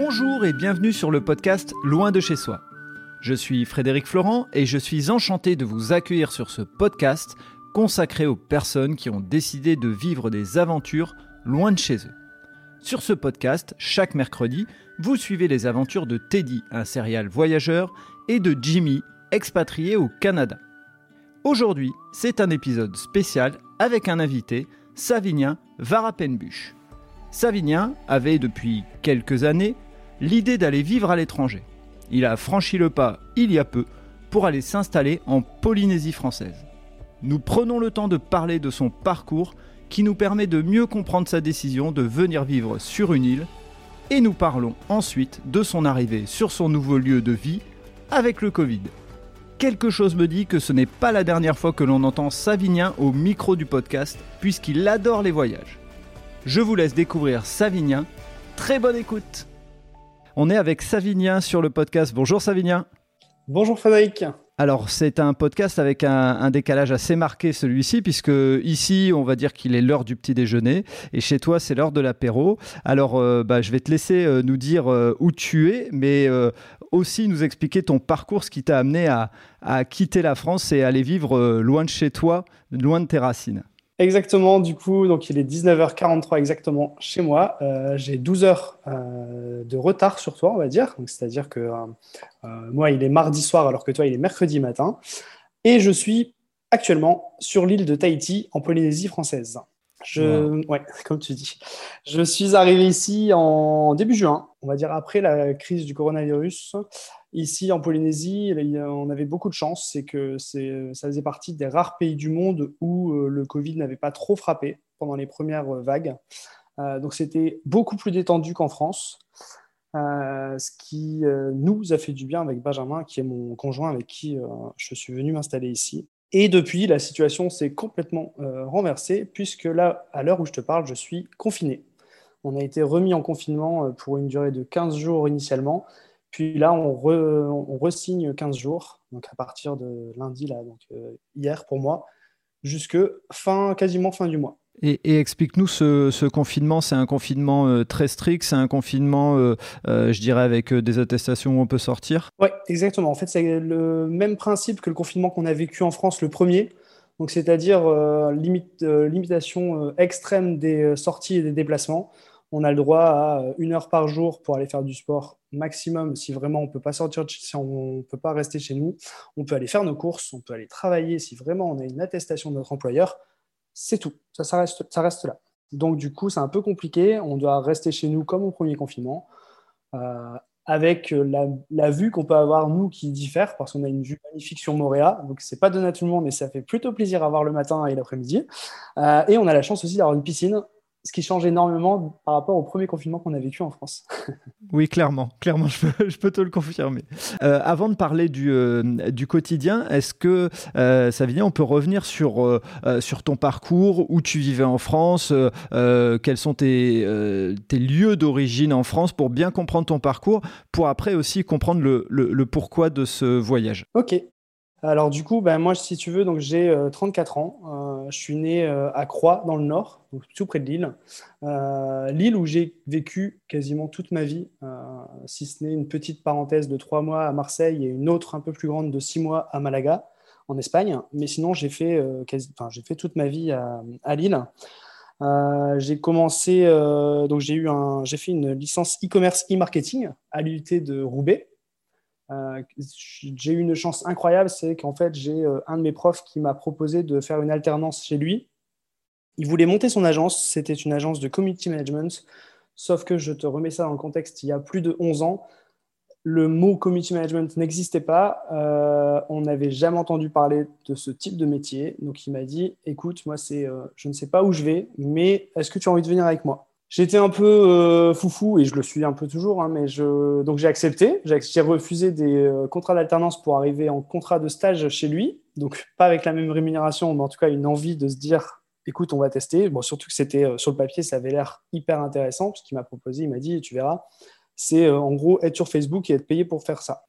Bonjour et bienvenue sur le podcast Loin de chez soi. Je suis Frédéric Florent et je suis enchanté de vous accueillir sur ce podcast consacré aux personnes qui ont décidé de vivre des aventures loin de chez eux. Sur ce podcast, chaque mercredi, vous suivez les aventures de Teddy, un serial voyageur, et de Jimmy, expatrié au Canada. Aujourd'hui, c'est un épisode spécial avec un invité, Savinien Varapenbuch. Savinien avait depuis quelques années l'idée d'aller vivre à l'étranger. Il a franchi le pas il y a peu pour aller s'installer en Polynésie française. Nous prenons le temps de parler de son parcours qui nous permet de mieux comprendre sa décision de venir vivre sur une île et nous parlons ensuite de son arrivée sur son nouveau lieu de vie avec le Covid. Quelque chose me dit que ce n'est pas la dernière fois que l'on entend Savinien au micro du podcast puisqu'il adore les voyages. Je vous laisse découvrir Savinien. Très bonne écoute On est avec Savinien sur le podcast. Bonjour Savinien. Bonjour Frédéric. Alors c'est un podcast avec un, décalage assez marqué celui-ci puisque ici on va dire qu'il est l'heure du petit déjeuner et chez toi c'est l'heure de l'apéro. Alors euh, bah, je vais te laisser euh, nous dire euh, où tu es mais aussi nous expliquer ton parcours, ce qui t'a amené à, à, quitter la France et aller vivre loin de chez toi, loin de tes racines. Exactement, du coup, donc il est 19h43 exactement chez moi. Euh, j'ai 12 heures euh, de retard sur toi, on va dire. C'est-à-dire que euh, moi, il est mardi soir alors que toi, il est mercredi matin. Et je suis actuellement sur l'île de Tahiti, en Polynésie française. Je, ouais, comme tu dis. Je suis arrivé ici en début juin, on va dire après la crise du coronavirus. Ici, en Polynésie, on avait beaucoup de chance, c'est que ça faisait partie des rares pays du monde où euh, le Covid n'avait pas trop frappé pendant les premières euh, vagues. Euh, donc, c'était beaucoup plus détendu qu'en France, ce qui nous a fait du bien avec Benjamin, qui est mon conjoint avec qui je suis venu m'installer ici. Et depuis, la situation s'est complètement renversée, puisque là, à l'heure où je te parle, je suis confiné. On a été remis en confinement pour une durée de 15 jours initialement, puis là, on, re, 15 jours, donc à partir de lundi, là, donc euh, hier pour moi, jusque fin, quasiment fin du mois. Et, explique-nous ce, confinement, c'est un confinement euh, très strict, c'est un confinement, euh, je dirais, avec des attestations où on peut sortir? Oui, exactement. En fait, c'est le même principe que le confinement qu'on a vécu en France, le premier. Donc, c'est-à-dire limite, limitation extrême des sorties et des déplacements on a le droit à une heure par jour pour aller faire du sport maximum. Si vraiment on peut pas sortir, si on peut pas rester chez nous, on peut aller faire nos courses, on peut aller travailler. Si vraiment on a une attestation de notre employeur, c'est tout. Ça, ça, reste, ça reste là. Donc du coup, c'est un peu compliqué. On doit rester chez nous comme au premier confinement. Euh, avec la, vue qu'on peut avoir, nous, qui diffère, parce qu'on a une vue magnifique sur Moréa. Donc, c'est pas donné à tout le monde, mais ça fait plutôt plaisir à voir le matin et l'après-midi. Euh, et on a la chance aussi d'avoir une piscine ce qui change énormément par rapport au premier confinement qu'on a vécu en France. oui, clairement, clairement, je peux, te le confirmer. Euh, avant de parler du, euh, du quotidien, est-ce que, euh, Savinien, on peut revenir sur, euh, sur ton parcours, où tu vivais en France, quels sont tes, tes lieux d'origine en France, pour bien comprendre ton parcours, pour après aussi comprendre le, le, le pourquoi de ce voyage? Ok, alors du coup, ben, moi, si tu veux, donc j'ai 34 ans. Euh, je suis né euh, à Croix, dans le nord, tout près de Lille. Euh, Lille où j'ai vécu quasiment toute ma vie, si ce n'est une petite parenthèse de trois mois à Marseille et une autre un peu plus grande de six mois à Malaga, en Espagne. Mais sinon, j'ai fait, j'ai fait toute ma vie à, à Lille. j'ai commencé, donc j'ai eu un, j'ai fait une licence e-commerce e-marketing à l'UT de Roubaix. Euh, j'ai eu une chance incroyable, c'est qu'en fait, j'ai euh, un de mes profs qui m'a proposé de faire une alternance chez lui. Il voulait monter son agence, c'était une agence de community management, sauf que je te remets ça dans le contexte, il y a plus de 11 ans, le mot community management n'existait pas, euh, on n'avait jamais entendu parler de ce type de métier, donc il m'a dit, écoute, moi, c'est, je ne sais pas où je vais, mais est-ce que tu as envie de venir avec moi? J'étais un peu euh, foufou et je le suis un peu toujours, hein, mais je... donc j'ai accepté. J'ai refusé des euh, contrats d'alternance pour arriver en contrat de stage chez lui, donc pas avec la même rémunération, mais en tout cas une envie de se dire, écoute, on va tester. Bon, surtout que c'était euh, sur le papier, ça avait l'air hyper intéressant, ce qu'il m'a proposé, il m'a dit, tu verras, c'est en gros être sur Facebook et être payé pour faire ça.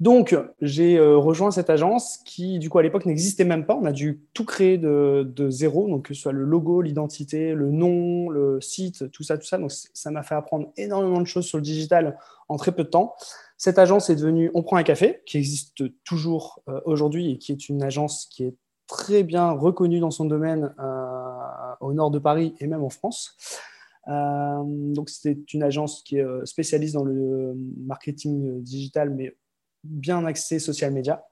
Donc, j'ai rejoint cette agence qui, du coup, à l'époque, n'existait même pas. On a dû tout créer de, zéro, donc que ce soit le logo, l'identité, le nom, le site, tout ça, tout ça. Donc, ça m'a fait apprendre énormément de choses sur le digital en très peu de temps. Cette agence est devenue On prend un café, qui existe toujours aujourd'hui et qui est une agence qui est très bien reconnue dans son domaine au nord de Paris et même en France. Euh, donc, c'est une agence qui est euh, spécialiste dans le marketing digital, mais bien axée social media.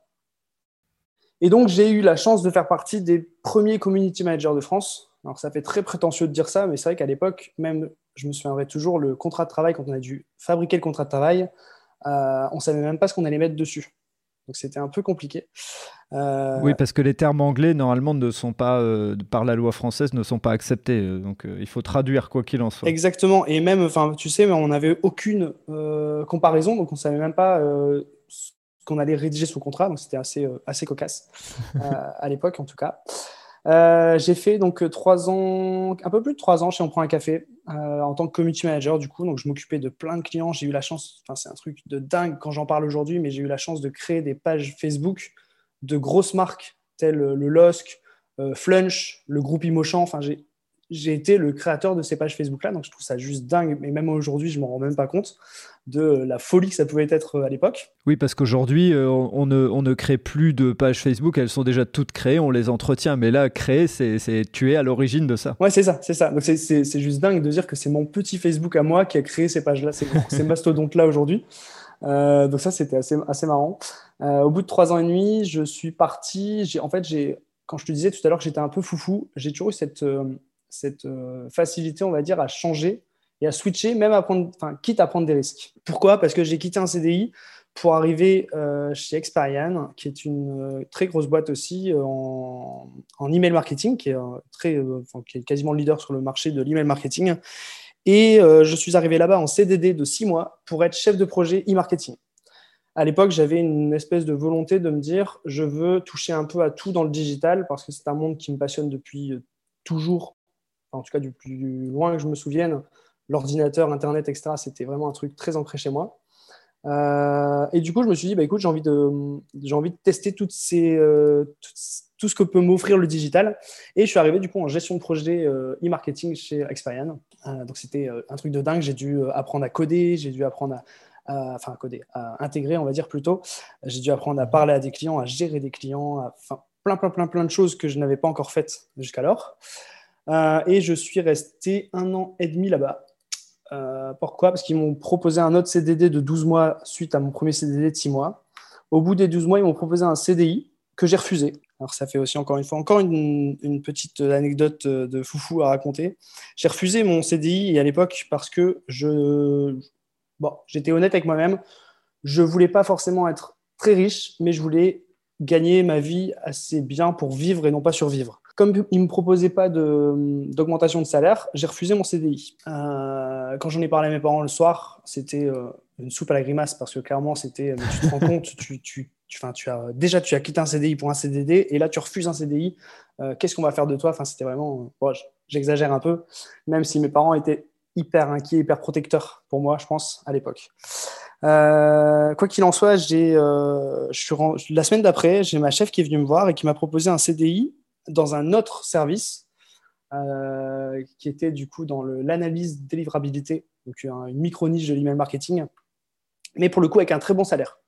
Et donc, j'ai eu la chance de faire partie des premiers community managers de France. Alors, ça fait très prétentieux de dire ça, mais c'est vrai qu'à l'époque, même, je me souviendrai toujours, le contrat de travail, quand on a dû fabriquer le contrat de travail, euh, on ne savait même pas ce qu'on allait mettre dessus. Donc c'était un peu compliqué. Euh, oui, parce que les termes anglais, normalement, ne sont pas, euh, par la loi française, ne sont pas acceptés. Euh, donc il faut traduire quoi qu'il en soit. Exactement. Et même, tu sais, on n'avait aucune comparaison, donc on ne savait même pas qu'on allait rédiger sous contrat. Donc c'était assez, assez cocasse, à l'époque en tout cas. Euh, j'ai fait donc trois ans, un peu plus de trois ans chez On prend un café euh, en tant que community manager du coup. Donc je m'occupais de plein de clients. J'ai eu la chance, enfin c'est un truc de dingue quand j'en parle aujourd'hui, mais j'ai eu la chance de créer des pages Facebook de grosses marques telles le LOSC, euh, Flunch, le groupe Imochamp. Enfin j'ai j'ai été le créateur de ces pages Facebook-là, donc je trouve ça juste dingue. Mais même aujourd'hui, je ne m'en rends même pas compte de la folie que ça pouvait être euh, à l'époque. Oui, parce qu'aujourd'hui, euh, on ne, on ne crée plus de pages Facebook, elles sont déjà toutes créées, on les entretient. Mais là, créer, c'est tuer à l'origine de ça. Ouais, c'est ça, c'est ça. Donc c'est juste dingue de dire que c'est mon petit Facebook à moi qui a créé ces pages-là, ces, ces mastodontes-là aujourd'hui. Euh, donc ça, c'était assez, assez marrant. au bout de trois ans et demi, je suis parti. En fait, quand je te disais tout à l'heure que j'étais un peu foufou, j'ai toujours eu cette cette euh, facilité, on va dire, à changer et à switcher, même à prendre, enfin, quitte à prendre des risques. Pourquoi? Parce que j'ai quitté un CDI pour arriver euh, chez Experian, qui est une euh, très grosse boîte aussi en, email marketing, qui est, très, qui est quasiment le leader sur le marché de l'email marketing. Et je suis arrivé là-bas en CDD de six mois pour être chef de projet e-marketing. À l'époque, j'avais une espèce de volonté de me dire, je veux toucher un peu à tout dans le digital parce que c'est un monde qui me passionne depuis toujours en tout cas du plus loin que je me souvienne, l'ordinateur, Internet, etc., c'était vraiment un truc très ancré chez moi. Euh, et du coup, je me suis dit, bah, écoute, j'ai envie, de, envie de tester euh, tout, ce que peut m'offrir le digital. Et je suis arrivé du coup en gestion de projet euh, e-marketing chez Experian. donc c'était un truc de dingue. J'ai dû apprendre à coder, j'ai dû apprendre à, enfin, à coder, à intégrer, on va dire plutôt. J'ai dû apprendre à parler à des clients, à gérer des clients, enfin, plein, plein, plein, plein de choses que je n'avais pas encore faites jusqu'alors. Euh, et je suis resté un an et demi là-bas. Euh, pourquoi? Parce qu'ils m'ont proposé un autre CDD de 12 mois suite à mon premier CDD de 6 mois. Au bout des 12 mois, ils m'ont proposé un CDI que j'ai refusé. Alors ça fait aussi encore une fois encore une, petite anecdote de foufou à raconter. J'ai refusé mon CDI à l'époque parce que je bon, j'étais honnête avec moi-même. Je voulais pas forcément être très riche, mais je voulais gagner ma vie assez bien pour vivre et non pas survivre. Comme il ne me proposait pas d'augmentation de, salaire, j'ai refusé mon CDI. Euh, quand j'en ai parlé à mes parents le soir, c'était euh, une soupe à la grimace parce que clairement, c'était euh, tu te rends compte, tu, tu, tu, tu as, déjà tu as quitté un CDI pour un CDD et là tu refuses un CDI. Qu'est-ce qu'on va faire de toi? Enfin, C'était vraiment. J'exagère un peu, même si mes parents étaient hyper inquiets, hyper protecteurs pour moi, je pense, à l'époque. quoi qu'il en soit, la semaine d'après, j'ai ma chef qui est venue me voir et qui m'a proposé un CDI dans un autre service euh, qui était du coup dans l'analyse délivrabilité, donc une micro-niche de l'email marketing, mais pour le coup avec un très bon salaire.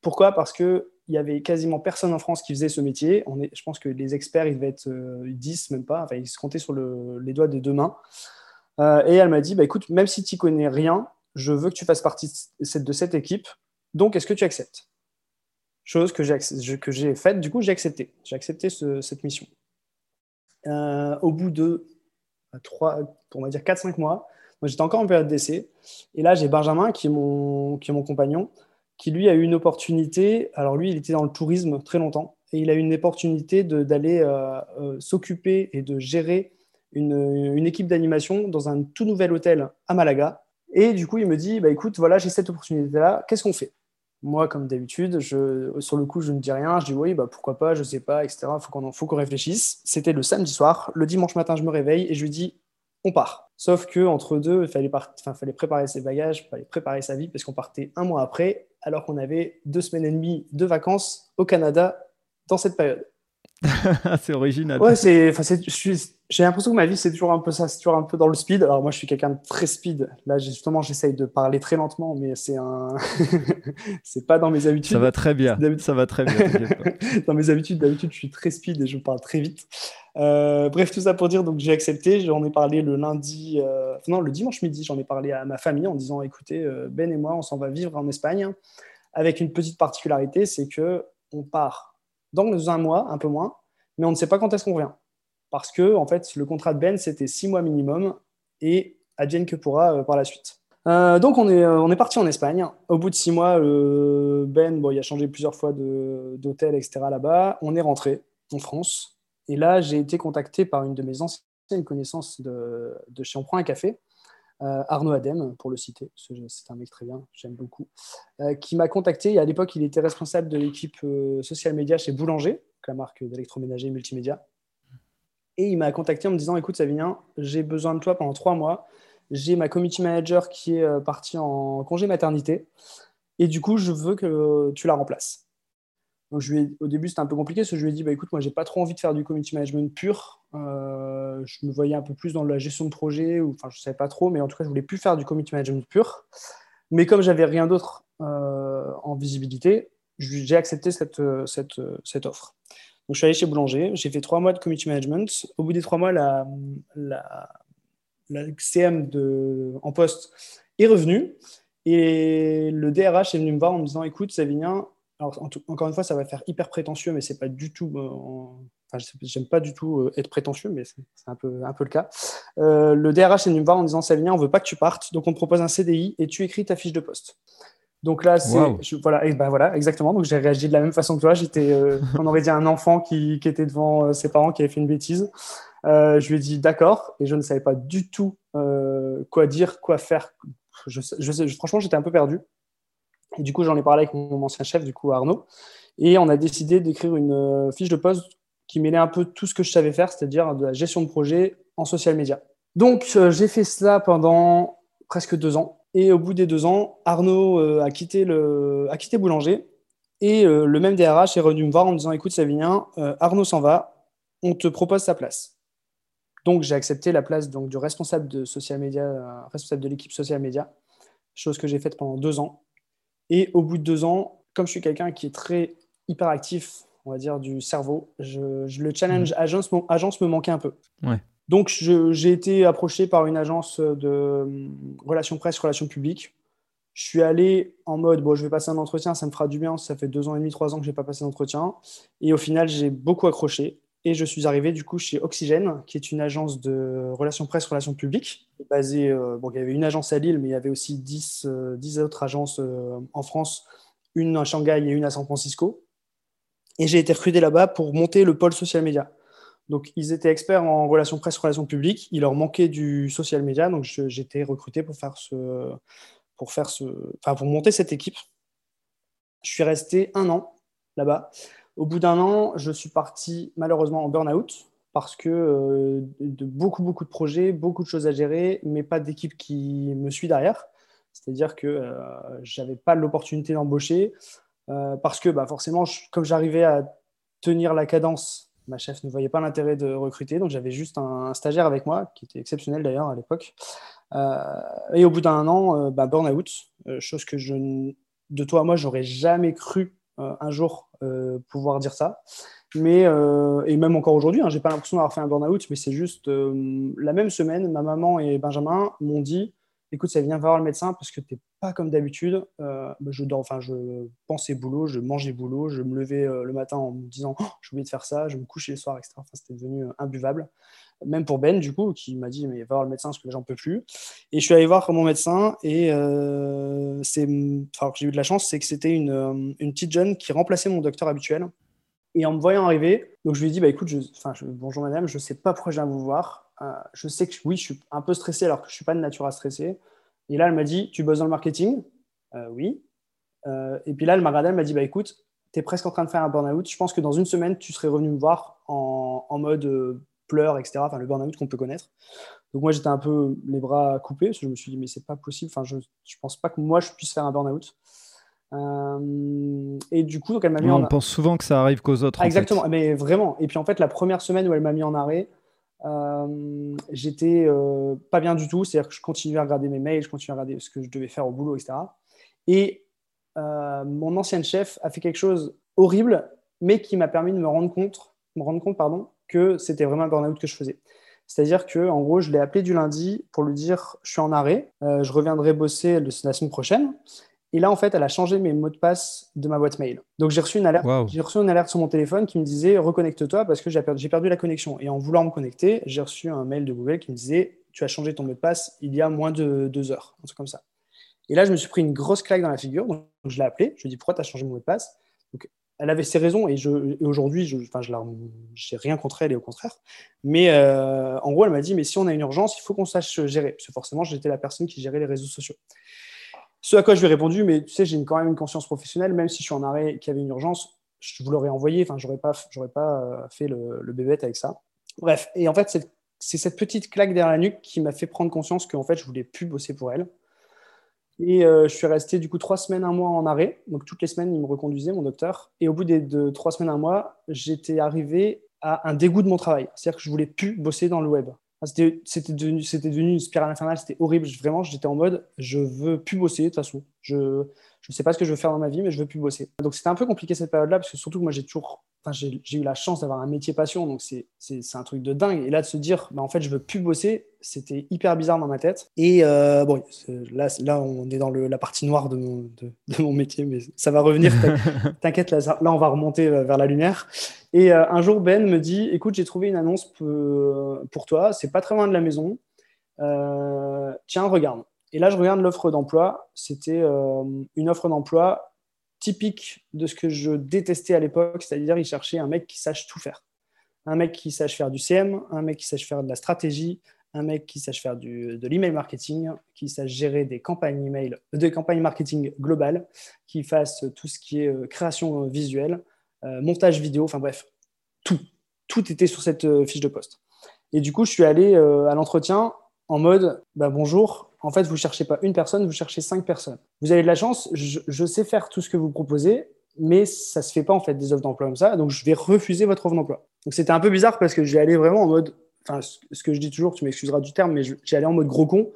Pourquoi? Parce qu'il y avait quasiment personne en France qui faisait ce métier. Je pense que les experts, ils devaient être 10, euh, même pas, enfin, ils se comptaient sur les doigts des deux mains. Euh, et elle m'a dit, bah, écoute, même si tu connais rien, je veux que tu fasses partie de de cette équipe, donc est-ce que tu acceptes? Chose que j'ai faite, du coup j'ai accepté. J'ai accepté cette mission. Euh, au bout de 3, on va dire 4-5 mois, j'étais encore en période d'essai. Et là, j'ai Benjamin, qui est, mon, compagnon, qui lui a eu une opportunité. Alors lui, il était dans le tourisme très longtemps. Et il a eu une opportunité d'aller euh, euh, s'occuper et de gérer une, une équipe d'animation dans un tout nouvel hôtel à Malaga. Et du coup, il me dit, bah, écoute, voilà, j'ai cette opportunité-là, qu'est-ce qu'on fait? Moi, comme d'habitude, sur le coup, je ne dis rien. Je dis oui, bah, pourquoi pas, je sais pas, etc. Faut qu'on, faut qu'on réfléchisse. C'était le samedi soir. Le dimanche matin, je me réveille et je lui dis on part. Sauf que entre deux, il fallait, fallait préparer ses bagages, fallait préparer sa vie, parce qu'on partait un mois après, alors qu'on avait deux semaines et demie de vacances au Canada dans cette période. c'est original. Ouais, c'est, j'ai l'impression que ma vie, c'est toujours un peu ça, c'est toujours un peu dans le speed. Alors moi, je suis quelqu'un de très speed. Là, justement, j'essaye de parler très lentement, mais c'est un, c'est pas dans mes habitudes. Ça va très bien. Ça va très bien. dans mes habitudes, d'habitude, je suis très speed et je parle très vite. Euh, bref, tout ça pour dire, donc j'ai accepté. J'en ai parlé le lundi, euh, non, le dimanche midi, j'en ai parlé à ma famille en disant, écoutez, euh, Ben et moi, on s'en va vivre en Espagne, avec une petite particularité, c'est que on part dans un mois, un peu moins, mais on ne sait pas quand est-ce qu'on revient. Parce que, en fait, le contrat de Ben, c'était six mois minimum et advienne que pourra euh, par la suite. Euh, donc, on est, euh, on est parti en Espagne. Au bout de six mois, Ben, bon, il a changé plusieurs fois d'hôtel, etc. là-bas. On est rentré en France. Et là, j'ai été contacté par une de mes anciennes connaissances de, de chez On prend un café, euh, Arnaud Adem, pour le citer, c'est un mec très bien, j'aime beaucoup, euh, qui m'a contacté. À l'époque, il était responsable de l'équipe euh, social media chez Boulanger, la marque d'électroménager multimédia. Et il m'a contacté en me disant Écoute, Savinien, j'ai besoin de toi pendant trois mois. J'ai ma community manager qui est partie en congé maternité. Et du coup, je veux que tu la remplaces. Au début, c'était un peu compliqué parce que je lui ai dit bah, écoute, moi, j'ai pas trop envie de faire du community management pur. Euh, je me voyais un peu plus dans la gestion de projet, ou enfin, je savais pas trop, mais en tout cas, je voulais plus faire du community management pur. Mais comme j'avais rien d'autre euh, en visibilité, j'ai accepté cette, cette, cette, offre. Donc, je suis allé chez Boulanger, j'ai fait trois mois de community management. Au bout des trois mois, la, la, la CM de, en poste est revenue. Et le DRH est venu me voir en me disant Écoute, Savinien, alors, encore une fois, ça va faire hyper prétentieux, mais c'est pas du tout. Euh, enfin, j'aime pas du tout euh, être prétentieux, mais c'est un peu, un peu le cas. Euh, le DRH est venu me voir en disant Savinien, on veut pas que tu partes, donc on te propose un CDI et tu écris ta fiche de poste. Donc là, c'est voilà, ben voilà, exactement. Donc j'ai réagi de la même façon que toi. J'étais, on aurait dit un enfant qui, qui, était devant ses parents qui avait fait une bêtise. je lui ai dit d'accord, et je ne savais pas du tout quoi dire, quoi faire. Je, je, franchement, j'étais un peu perdu. Et du coup, j'en ai parlé avec mon ancien chef, du coup, Arnaud. Et on a décidé d'écrire une euh, fiche de poste qui mêlait un peu tout ce que je savais faire, c'est-à-dire de la gestion de projet en social media. Donc, euh, j'ai fait cela pendant presque deux ans. Et au bout des deux ans, Arnaud euh, a, quitté le, a quitté Boulanger. Et le même DRH est revenu me voir en me disant Écoute, Savinien, Arnaud s'en va, on te propose sa place. Donc, j'ai accepté la place donc, du responsable de social media, responsable de l'équipe social media, chose que j'ai faite pendant deux ans. Et au bout de deux ans, comme je suis quelqu'un qui est très hyperactif, on va dire, du cerveau, je, le challenge mhm. agence, agence me manquait un peu. Donc, j'ai été approché par une agence de euh, relations presse, relations publiques. Je suis allé en mode, bon, je vais passer un entretien, ça me fera du bien. Ça fait deux ans et demi, trois ans que je n'ai pas passé d'entretien. Et au final, j'ai beaucoup accroché. Et je suis arrivé du coup chez Oxygène, qui est une agence de relations presse, relations publiques, basée, euh, bon, il y avait une agence à Lille, mais il y avait aussi 10, euh, autres agences euh, en France, une à Shanghai et une à San Francisco. Et j'ai été recruté là-bas pour monter le pôle social media. Donc, ils étaient experts en relations presse, relations publiques. Il leur manquait du social media, donc j'étais recruté pour faire ce, pour faire ce, enfin, pour monter cette équipe. Je suis resté un an là-bas. Au bout d'un an, je suis parti malheureusement en burn-out parce que euh, de beaucoup, beaucoup de projets, beaucoup de choses à gérer, mais pas d'équipe qui me suit derrière. C'est-à-dire que euh, je n'avais pas l'opportunité d'embaucher euh, parce que bah, forcément, comme j'arrivais à tenir la cadence, ma chef ne voyait pas l'intérêt de recruter. Donc j'avais juste un, stagiaire avec moi, qui était exceptionnel d'ailleurs à l'époque. et au bout d'un an, bah, burn-out, chose que de toi à moi, j'aurais jamais cru un jour euh, pouvoir dire ça. Mais, euh, et même encore aujourd'hui, hein, j'ai pas l'impression d'avoir fait un burn-out, mais c'est juste euh, la même semaine, ma maman et Benjamin m'ont dit écoute, ça vient voir le médecin parce que tu n'es pas comme d'habitude. Bah, je dors, enfin, je pensais boulot, je mangeais boulot, je me levais le matin en me disant oh, j'ai oublié de faire ça, je me couchais le soir, etc. Enfin, c'était devenu imbuvable. Même pour Ben, du coup, qui m'a dit mais va voir le médecin parce que j'en peux plus. Et je suis allé voir mon médecin et c'est, enfin, j'ai eu de la chance, c'est que c'était une, une petite jeune qui remplaçait mon docteur habituel. Et en me voyant arriver, donc je lui ai dit bah écoute, je, bonjour madame, je sais pas pourquoi je viens vous voir. Euh, je sais que oui, je suis un peu stressé alors que je suis pas de nature à stresser. Et là, elle m'a dit, tu bosses dans le marketing? Euh, Oui. Euh, et puis là, elle m'a regardé, elle m'a dit, bah écoute, tu es presque en train de faire un burn-out. Je pense que dans une semaine, tu serais revenu me voir en, mode etc. Enfin, le burn-out qu'on peut connaître. Donc moi, j'étais un peu les bras coupés, parce que je me suis dit, mais c'est pas possible. Enfin, je ne pense pas que moi, je puisse faire un burn-out. Euh, et du coup, donc elle m'a mis On pense souvent que ça arrive qu'aux autres. exactement, mais vraiment. Et puis en fait, la première semaine où elle m'a mis en arrêt, euh, j'étais euh, pas bien du tout. C'est-à-dire que je continuais à regarder mes mails, je continuais à regarder ce que je devais faire au boulot, etc. Et mon ancienne chef a fait quelque chose horrible, mais qui m'a permis de me rendre compte, me rendre compte pardon, que c'était vraiment un burn-out que je faisais. C'est-à-dire que, en gros, je l'ai appelé du lundi pour lui dire je suis en arrêt, je reviendrai bosser la semaine prochaine. Et là, en fait, elle a changé mes mots de passe de ma boîte mail. Donc, j'ai reçu une alerte. J'ai reçu une alerte sur mon téléphone qui me disait reconnecte-toi parce que j'ai perdu, perdu, la connexion. Et en voulant me connecter, j'ai reçu un mail de Google qui me disait tu as changé ton mot de passe il y a moins de deux heures, un truc comme ça. Et là, je me suis pris une grosse claque dans la figure. Donc, je l'ai appelée. Je lui ai dit pourquoi tu as changé mon mot de passe? Donc, elle avait ses raisons et, et aujourd'hui, je n'ai rien contre elle et au contraire. Mais euh, en gros, elle m'a dit mais si on a une urgence, il faut qu'on sache gérer. Parce que forcément, j'étais la personne qui gérait les réseaux sociaux. Ce à quoi je lui ai répondu, mais tu sais, j'ai quand même une conscience professionnelle, même si je suis en arrêt, qu'il y avait une urgence, je vous l'aurais envoyé, enfin, j'aurais pas, j'aurais pas euh, fait le, le bébête avec ça. Bref, et en fait, c'est cette petite claque derrière la nuque qui m'a fait prendre conscience qu'en fait, je voulais plus bosser pour elle. Et euh, je suis resté du coup trois semaines, un mois en arrêt. Donc toutes les semaines, il me reconduisait, mon docteur. Et au bout des, de trois semaines, un mois, j'étais arrivé à un dégoût de mon travail. C'est-à-dire que je voulais plus bosser dans le web c'était devenu, devenu une spirale infernale, c'était horrible. Vraiment, j'étais en mode, je veux plus bosser de toute façon. Je ne sais pas ce que je veux faire dans ma vie, mais je veux plus bosser. Donc c'était un peu compliqué cette période-là, parce que surtout que moi, j'ai toujours j'ai eu la chance d'avoir un métier passion, donc c'est un truc de dingue. Et là, de se dire, bah, en fait, je veux plus bosser, c'était hyper bizarre dans ma tête. Et euh, bon, là, là, on est dans le, la partie noire de mon, de, mon, métier, mais ça va revenir. T'inquiète, là, là, on va remonter euh, vers la lumière. Et euh, un jour, Ben me dit, écoute, j'ai trouvé une annonce pour toi, c'est pas très loin de la maison. tiens, regarde. Et là, je regarde l'offre d'emploi. C'était une offre d'emploi typique de ce que je détestais à l'époque, c'est-à-dire il cherchait un mec qui sache tout faire. Un mec qui sache faire du CM, un mec qui sache faire de la stratégie, un mec qui sache faire de l'email marketing, qui sache gérer des campagnes email, des campagnes marketing globales, qui fasse tout ce qui est euh, création visuelle, euh, montage vidéo, enfin bref, tout. Tout était sur cette euh, fiche de poste. Et du coup, je suis allé à l'entretien en mode bah, bonjour, en fait, vous ne cherchez pas une personne, vous cherchez cinq personnes. Vous avez de la chance, je, sais faire tout ce que vous proposez, mais ça ne se fait pas en fait des offres d'emploi comme ça, donc je vais refuser votre offre d'emploi. Donc c'était un peu bizarre parce que j'ai allé vraiment en mode, enfin ce que je dis toujours, tu m'excuseras du terme, mais j'ai allé en mode gros con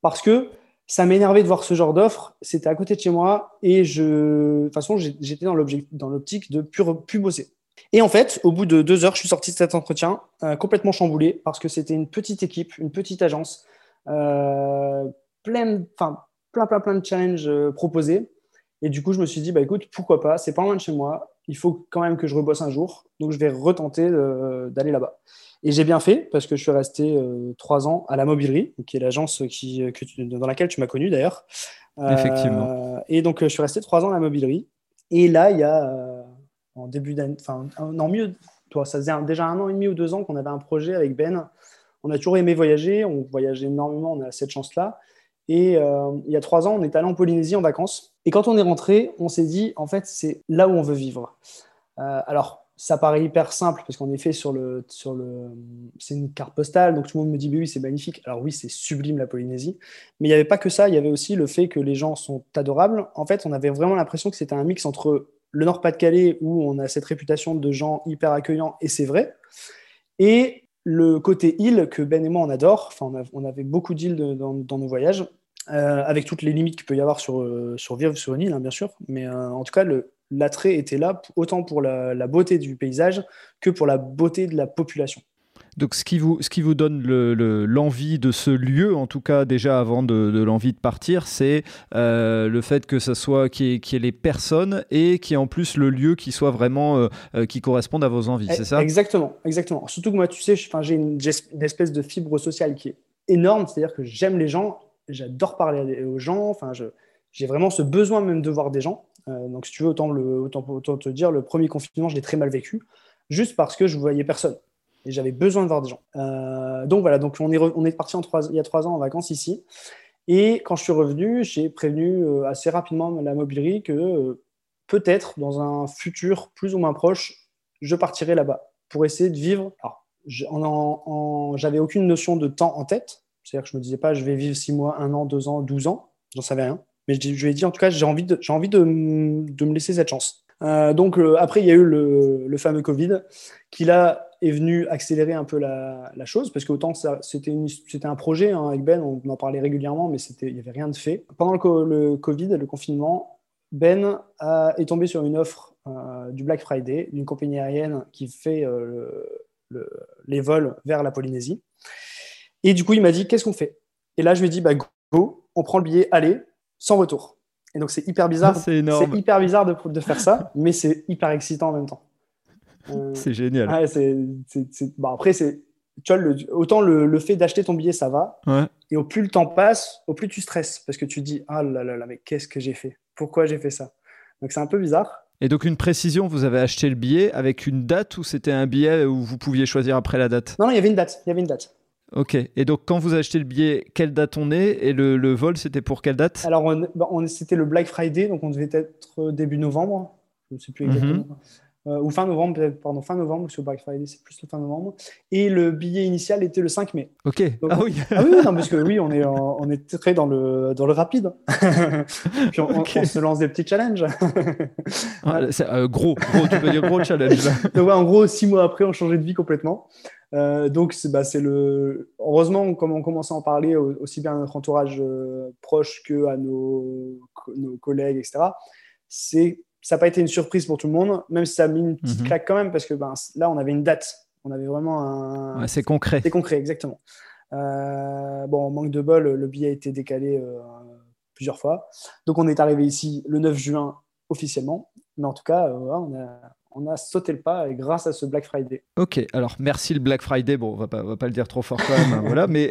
parce que ça m'énervait de voir ce genre d'offre. C'était à côté de chez moi et je, de toute façon, j'étais dans l'optique de plus, plus bosser. Et en fait, au bout de deux heures, je suis sorti de cet entretien euh, complètement chamboulé parce que c'était une petite équipe, une petite agence plein, enfin, plein, plein, plein de challenges euh, proposés. Et du coup, je me suis dit, bah, écoute, pourquoi pas, c'est pas loin de chez moi, il faut quand même que je rebosse un jour, donc je vais retenter d'aller là-bas. Et j'ai bien fait, parce que je suis resté euh, trois ans à la Mobilerie, qui est l'agence qui, dans laquelle tu m'as connu d'ailleurs. Effectivement. et donc, je suis resté trois ans à la Mobilerie. Et là, il y a, en début d'année, enfin, non, mieux, toi, ça faisait déjà un an et demi ou deux ans qu'on avait un projet avec Ben on a toujours aimé voyager, on voyage énormément, on a cette chance-là. Et euh, il y a trois ans, on est allé en Polynésie en vacances. Et quand on est rentré, on s'est dit, en fait, c'est là où on veut vivre. Euh, alors, ça paraît hyper simple parce qu'en effet, sur le, sur le, c'est une carte postale, donc tout le monde me dit, oui, c'est magnifique. Alors oui, c'est sublime la Polynésie. Mais il n'y avait pas que ça, il y avait aussi le fait que les gens sont adorables. En fait, on avait vraiment l'impression que c'était un mix entre le Nord-Pas-de-Calais, où on a cette réputation de gens hyper accueillants, et c'est vrai, et le côté île que Ben et moi on adore, enfin on, avait beaucoup d'îles dans, nos voyages, euh, avec toutes les limites qu'il peut y avoir sur, euh, sur vivre sur une île, hein, bien sûr, mais euh, en tout cas l'attrait était là autant pour la, beauté du paysage que pour la beauté de la population. Donc, ce qui vous, ce qui vous donne l'envie de ce lieu, en tout cas déjà avant de, l'envie de partir, c'est euh, le fait que ça soit qu'il y, ait les personnes et qu'il y ait en plus le lieu qui soit vraiment euh, euh, qui corresponde à vos envies, c'est ça? Exactement, exactement. Surtout que moi, tu sais, j'ai une, une, espèce de fibre sociale qui est énorme, c'est-à-dire que j'aime les gens, j'adore parler aux gens, enfin, j'ai vraiment ce besoin même de voir des gens. donc, si tu veux, autant, le, autant, autant te dire, le premier confinement, je l'ai très mal vécu, juste parce que je voyais personne et j'avais besoin de voir des gens. Euh, donc voilà, donc on est, on parti il y a trois ans en vacances ici. Et quand je suis revenu, j'ai prévenu euh, assez rapidement la mobilerie que euh, peut-être dans un futur plus ou moins proche, je partirai là-bas pour essayer de vivre. Alors, j'avais aucune notion de temps en tête. C'est-à-dire que je me disais pas, je vais vivre 6 mois, 1 an, 2 ans, 12 ans. J'en savais rien. Mais je, lui ai dit, en tout cas, j'ai envie, de, envie de, de, me laisser cette chance. Euh, donc, après, il y a eu le, fameux Covid qui, là, est venu accélérer un peu la, chose. Parce qu'autant, c'était, un projet hein, avec Ben, on en parlait régulièrement, mais il n'y avait rien de fait. Pendant le, Covid, le confinement, Ben a, est tombé sur une offre euh, du Black Friday d'une compagnie aérienne qui fait euh, le, les vols vers la Polynésie. Et du coup, il m'a dit Qu'est-ce qu'on fait? Et là, je lui ai dit bah, Go, on prend le billet, allez, sans retour. Et donc, c'est hyper bizarre. c'est énorme. hyper bizarre de, de faire ça, mais c'est hyper excitant en même temps. Euh, c'est génial. Ouais, c'est, bon, après, c'est, tu vois, le, autant le, le fait d'acheter ton billet, ça va. Ouais. Et au plus le temps passe, au plus tu stresses parce que tu dis Ah là là là, mais qu'est-ce que j'ai fait? Pourquoi j'ai fait ça? Donc, c'est un peu bizarre. Et donc une précision, vous avez acheté le billet avec une date ou c'était un billet où vous pouviez choisir après la date? Non, non, il y avait une date. Il y avait une date. Ok. Et donc quand vous achetez le billet, quelle date on est Et le, le vol, c'était pour quelle date? Alors bah, on, c'était le Black Friday, donc on devait être début novembre. Je ne sais plus exactement. Mhm. Euh, ou fin novembre, pardon, fin novembre, parce que Black Friday, c'est plus le fin novembre. Et le billet initial était le 5 mai. Ok. ah oui. ah oui, non, parce que oui, on est, on est très dans le, dans le rapide. Puis on, se lance des petits challenges. ah, euh, gros, gros, tu peux dire gros challenge. Donc, ouais, en gros, six mois après, on changeait de vie complètement. Euh, donc, c'est, bah, c'est le. Heureusement, comme on commence à en parler aussi bien à notre entourage proche que à nos, nos collègues, etc., c'est ça n'a pas été une surprise pour tout le monde, même si ça a mis une petite mhm. claque quand même, parce que ben, là, on avait une date. On avait vraiment un. c'est concret. C'est concret, exactement. Euh, bon, manque de bol, le billet a été décalé euh, plusieurs fois. Donc, on est arrivé ici le 9 juin officiellement. Mais en tout cas, euh, on a, on a sauté le pas grâce à ce Black Friday. Ok, alors merci le Black Friday. Bon, on va pas, va pas le dire trop fort quand même, hein, voilà. Mais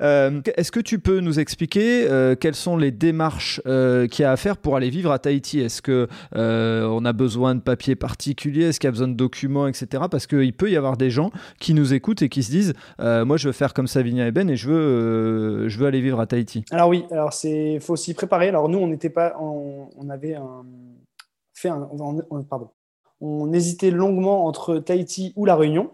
euh, est-ce que tu peux nous expliquer euh, quelles sont les démarches euh, qu'il y a à faire pour aller vivre à Tahiti? Est-ce que on a besoin de papiers particuliers? Est-ce qu'il y a besoin de documents, etc. Parce qu'il peut y avoir des gens qui nous écoutent et qui se disent, moi, je veux faire comme Savinia et Ben et je veux, je veux aller vivre à Tahiti. Alors oui, alors c'est, faut s'y préparer. Alors nous, on n'était pas, on, avait fait un, pardon, on hésitait longuement entre Tahiti ou La Réunion.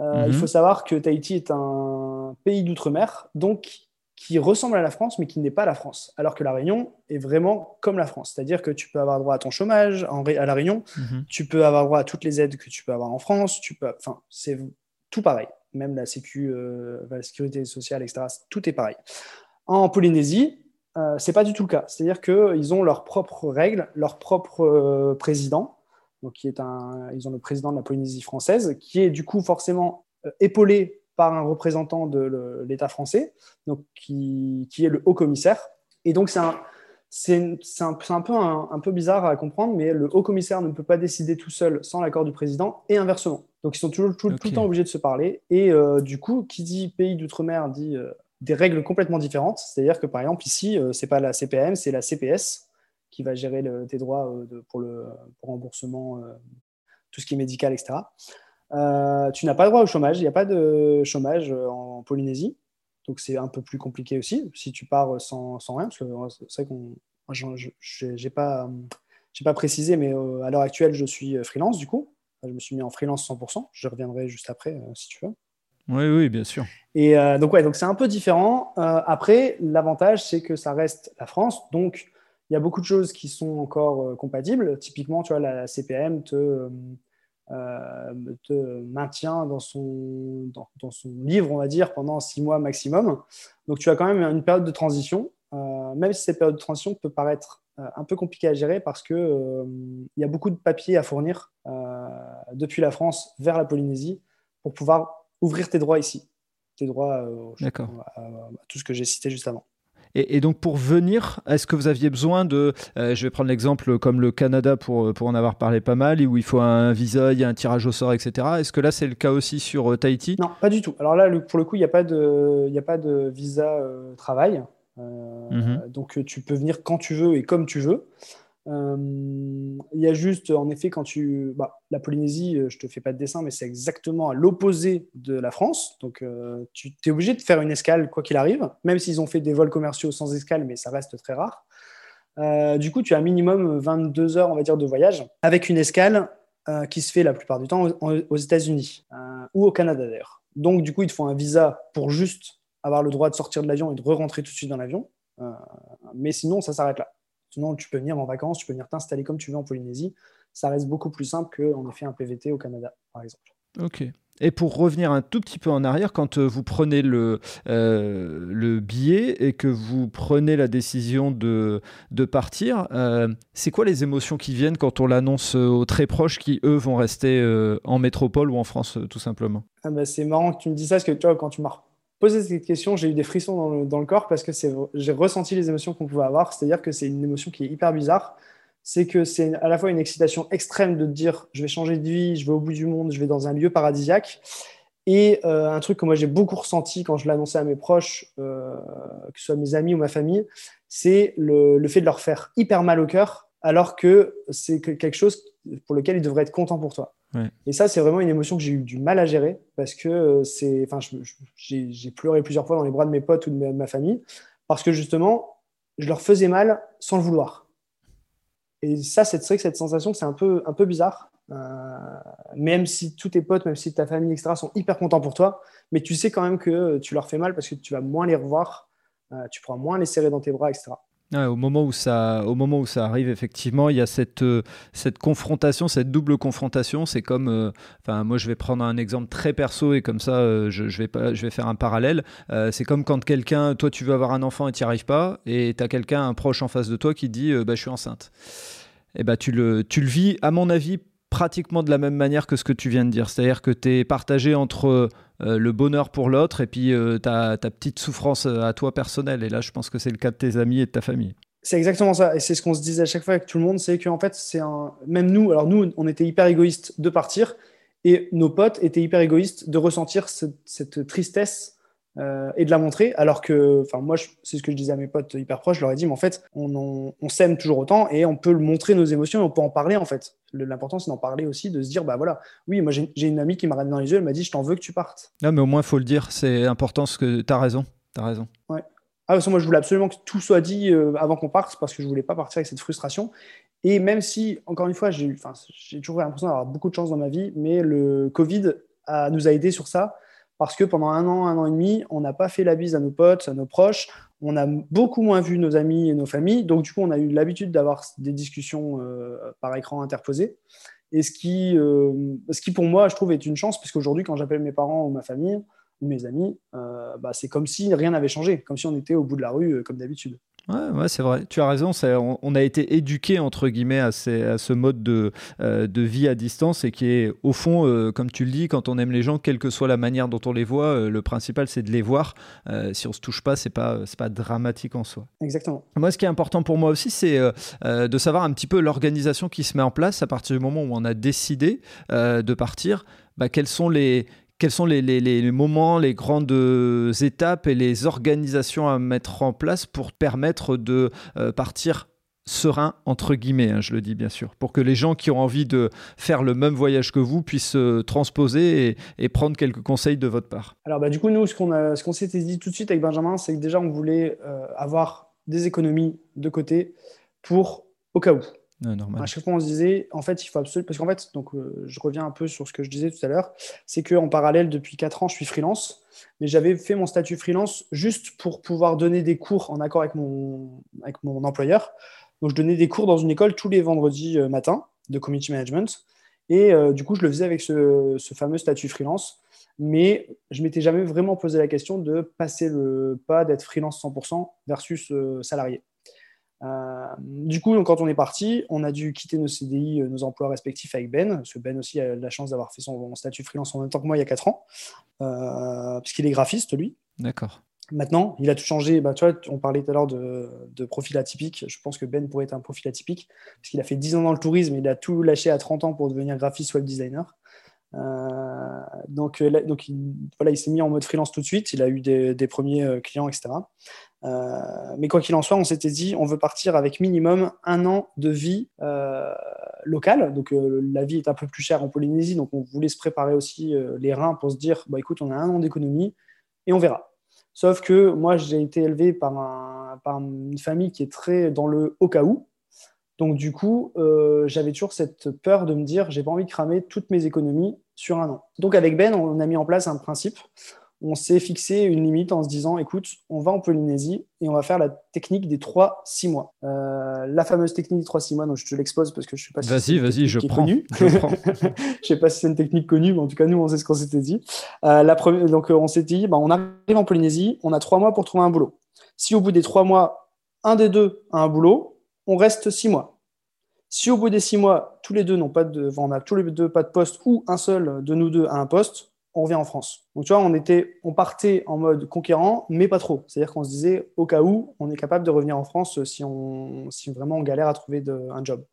Euh, il mhm. faut savoir que Tahiti est un pays d'outre-mer, donc qui ressemble à la France, mais qui n'est pas la France. Alors que La Réunion est vraiment comme la France. C'est-à-dire que tu peux avoir droit à ton chômage à La Réunion, mhm. tu peux avoir droit à toutes les aides que tu peux avoir en France, tu peux... enfin, c'est tout pareil. Même la, sécu, euh, la sécurité sociale, etc., tout est pareil. En Polynésie, euh, c'est pas du tout le cas. C'est-à-dire qu'ils ont leurs propres règles, leur propre président, donc qui est un, ils ont le président de la Polynésie française, qui est du coup forcément euh, épaulé par un représentant de l'État français, donc qui, qui, est le haut commissaire. Et donc c'est un, un, un, peu un, peu bizarre à comprendre, mais le haut commissaire ne peut pas décider tout seul sans l'accord du président et inversement. Donc ils sont toujours tout, le temps obligés de se parler. Et euh, du coup, qui dit pays d'outre-mer dit euh, des règles complètement différentes. C'est-à-dire que par exemple ici, c'est pas la CPM, c'est la CPS qui va gérer tes droits euh, pour le remboursement, euh, tout ce qui est médical, etc. Euh, tu n'as pas droit au chômage. Il n'y a pas de chômage en Polynésie. Donc c'est un peu plus compliqué aussi si tu pars sans, sans rien. Parce que c'est vrai qu'on. Je n'ai pas, pas précisé, mais à l'heure actuelle, je suis freelance du coup. Je me suis mis en freelance 100%. Je reviendrai juste après si tu veux. Oui, oui, bien sûr. Et donc, ouais, donc c'est un peu différent. après, l'avantage, c'est que ça reste la France. Donc, il y a beaucoup de choses qui sont encore euh, compatibles. Typiquement, tu vois, la CPM te, euh, euh, te maintient dans son, dans, son livre, on va dire, pendant six mois maximum. Donc, tu as quand même une période de transition, même si cette période de transition peut paraître un peu compliquée à gérer parce qu'il il y a beaucoup de papiers à fournir depuis la France vers la Polynésie pour pouvoir ouvrir tes droits ici, tes droits à, tout ce que j'ai cité juste avant. Et, donc pour venir, est-ce que vous aviez besoin de, euh, je vais prendre l'exemple comme le Canada pour, pour en avoir parlé pas mal, où il faut un visa, il y a un tirage au sort, etc. Est-ce que là c'est le cas aussi sur euh, Tahiti? Non, pas du tout. Alors là, pour le coup, il n'y a, pas de, a pas de visa euh, travail. Mhm. Donc tu peux venir quand tu veux et comme tu veux. Euh, il y a juste, en effet, quand tu. Bah, la Polynésie, euh, je te fais pas de dessin, mais c'est exactement à l'opposé de la France. Donc, euh, tu es obligé de faire une escale, quoi qu'il arrive, même s'ils ont fait des vols commerciaux sans escale, mais ça reste très rare. du coup, tu as un minimum 22 heures, on va dire, de voyage, avec une escale qui se fait la plupart du temps aux, États-Unis ou au Canada d'ailleurs. Donc, du coup, il te faut un visa pour juste avoir le droit de sortir de l'avion et de re-rentrer tout de suite dans l'avion. mais sinon, ça s'arrête là. Sinon, tu peux venir en vacances, tu peux venir t'installer comme tu veux en Polynésie. Ça reste beaucoup plus simple qu'en effet un PVT au Canada, par exemple. Ok. Et pour revenir un tout petit peu en arrière, quand euh, vous prenez le, euh, le billet et que vous prenez la décision de, de partir, euh, c'est quoi les émotions qui viennent quand on l'annonce aux très proches qui, eux, vont rester en métropole ou en France, tout simplement? Ah bah, C'est marrant que tu me dises ça, parce que tu vois, quand tu m'as posé cette question, j'ai eu des frissons dans le, le corps parce que j'ai ressenti les émotions qu'on pouvait avoir. C'est-à-dire que c'est une émotion qui est hyper bizarre c'est que c'est à la fois une excitation extrême de te dire je vais changer de vie, je vais au bout du monde, je vais dans un lieu paradisiaque. Et euh, un truc que moi j'ai beaucoup ressenti quand je l'annonçais à mes proches, euh, que ce soit mes amis ou ma famille, c'est le, fait de leur faire hyper mal au cœur, alors que c'est quelque chose pour lequel ils devraient être contents pour toi. Et ça, c'est vraiment une émotion que j'ai eu du mal à gérer parce que euh, c'est, enfin, j'ai pleuré plusieurs fois dans les bras de mes potes ou de ma famille parce que justement, je leur faisais mal sans le vouloir. Et ça, c'est vrai que cette sensation, c'est un peu, un peu bizarre. Euh, même si tous tes potes, même si ta famille, etc., sont hyper contents pour toi, mais tu sais quand même que tu leur fais mal parce que tu vas moins les revoir, euh, tu pourras moins les serrer dans tes bras, etc. au, moment où ça, au moment où ça arrive, effectivement, il y a cette, euh, cette confrontation, cette double confrontation. C'est comme, enfin, moi je vais prendre un exemple très perso et comme ça, je, je, vais pas, je vais faire un parallèle. c'est comme quand quelqu'un, toi tu veux avoir un enfant et tu n'y arrives pas, et tu as quelqu'un, un proche en face de toi qui dit bah, Je suis enceinte eh ben, tu, le, tu le vis, à mon avis, pratiquement de la même manière que ce que tu viens de dire. C'est-à-dire que tu es partagé entre euh, le bonheur pour l'autre et puis euh, ta, petite souffrance euh, à toi personnelle. Et là, je pense que c'est le cas de tes amis et de ta famille. C'est exactement ça. Et c'est ce qu'on se disait à chaque fois avec tout le monde, c'est qu'en fait, c'est un... même nous, alors nous, on était hyper égoïstes de partir et nos potes étaient hyper égoïstes de ressentir cette tristesse euh, et de la montrer. Alors que, enfin, moi, c'est ce que je disais à mes potes hyper proches, je leur ai dit, mais en fait, on, s'aime toujours autant et on peut montrer nos émotions et on peut en parler, en fait. L'important, c'est d'en parler aussi, de se dire, bah voilà, oui, moi, j'ai une amie qui m'a regardé dans les yeux, elle m'a dit, je t'en veux que tu partes. Non, mais au moins, il faut le dire, c'est important, ce que tu as raison. Tu as raison. Ouais. Ah, parce que moi, je voulais absolument que tout soit dit euh, avant qu'on parte parce que je voulais pas partir avec cette frustration. Et même si, encore une fois, j'ai toujours l'impression d'avoir beaucoup de chance dans ma vie, mais le Covid a, nous a aidés sur ça parce que pendant un an, un an et demi, on n'a pas fait la bise à nos potes, à nos proches, on a beaucoup moins vu nos amis et nos familles, donc du coup, on a eu l'habitude d'avoir des discussions euh, par écran interposé. Et ce qui, euh, ce qui, pour moi, je trouve, est une chance, parce qu'aujourd'hui, quand j'appelle mes parents ou ma famille ou mes amis, euh, bah, c'est comme si rien n'avait changé, comme si on était au bout de la rue, comme d'habitude. Ouais, c'est vrai. Tu as raison. On, a été éduqué entre guillemets à, ce mode de, euh, de, vie à distance et qui est au fond, euh, comme tu le dis, quand on aime les gens, quelle que soit la manière dont on les voit, euh, le principal c'est de les voir. si on se touche pas, c'est pas c'est pas dramatique en soi. Exactement. Moi, ce qui est important pour moi aussi, c'est de savoir un petit peu l'organisation qui se met en place à partir du moment où on a décidé de partir. Bah, quels sont les quels sont les, moments, les grandes étapes et les organisations à mettre en place pour permettre de euh, partir serein, entre guillemets, hein, je le dis bien sûr, pour que les gens qui ont envie de faire le même voyage que vous puissent euh, transposer et, prendre quelques conseils de votre part Alors bah, du coup, nous, ce qu'on s'était dit tout de suite avec Benjamin, c'est que déjà, on voulait euh, avoir des économies de côté pour au cas où. À chaque fois, on se disait, en fait, il faut absolument. Parce qu'en fait, donc, euh, je reviens un peu sur ce que je disais tout à l'heure, c'est qu'en parallèle, depuis 4 ans, je suis freelance, mais j'avais fait mon statut freelance juste pour pouvoir donner des cours en accord avec mon, avec mon employeur. Donc, je donnais des cours dans une école tous les vendredis euh, matin de community management. Et euh, du coup, je le faisais avec ce, ce fameux statut freelance. Mais je m'étais jamais vraiment posé la question de passer le pas d'être freelance 100% versus salarié. Euh, du coup, quand on est parti, on a dû quitter nos CDI, euh, nos emplois respectifs avec Ben, parce que Ben aussi a la chance d'avoir fait son statut freelance en même temps que moi il y a 4 ans, euh, puisqu'il est graphiste lui. D'accord. Maintenant, il a tout changé. Bah, tu vois, on parlait tout à l'heure de, de, profil atypique. Je pense que Ben pourrait être un profil atypique, parce qu'il a fait 10 ans dans le tourisme, il a tout lâché à 30 ans pour devenir graphiste web designer. Euh, donc, donc il, voilà, il s'est mis en mode freelance tout de suite. Il a eu des, premiers clients, etc. mais quoi qu'il en soit, on s'était dit, on veut partir avec minimum un an de vie locale. Donc, la vie est un peu plus chère en Polynésie, donc on voulait se préparer aussi les reins pour se dire, bah, écoute, on a un an d'économie et on verra. Sauf que moi, j'ai été élevé par, par, une famille qui est très dans le au cas où. Donc du coup, j'avais toujours cette peur de me dire, j'ai pas envie de cramer toutes mes économies sur un an. Donc avec Ben, on a mis en place un principe on s'est fixé une limite en se disant, écoute, on va en Polynésie et on va faire la technique des 3-6 mois. Euh, la fameuse technique des 3-6 mois, donc je te l'expose parce que je ne sais pas si vas-y, vas-y, je prends. Je ne sais pas si c'est une technique connue, mais en tout cas, nous, on sait ce qu'on s'était dit. Euh, la première, donc, euh, on s'est dit, bah, on arrive en Polynésie, on a 3 mois pour trouver un boulot. Si au bout des 3 mois, un des deux a un boulot, on reste 6 mois. Si au bout des 6 mois, tous les deux n'ont pas de, on a tous les deux pas de poste ou un seul de nous deux a un poste, on revient en France. Donc tu vois, on, était, on partait en mode conquérant, mais pas trop. C'est-à-dire qu'on se disait, au cas où, on est capable de revenir en France si, on, si vraiment on galère à trouver un job.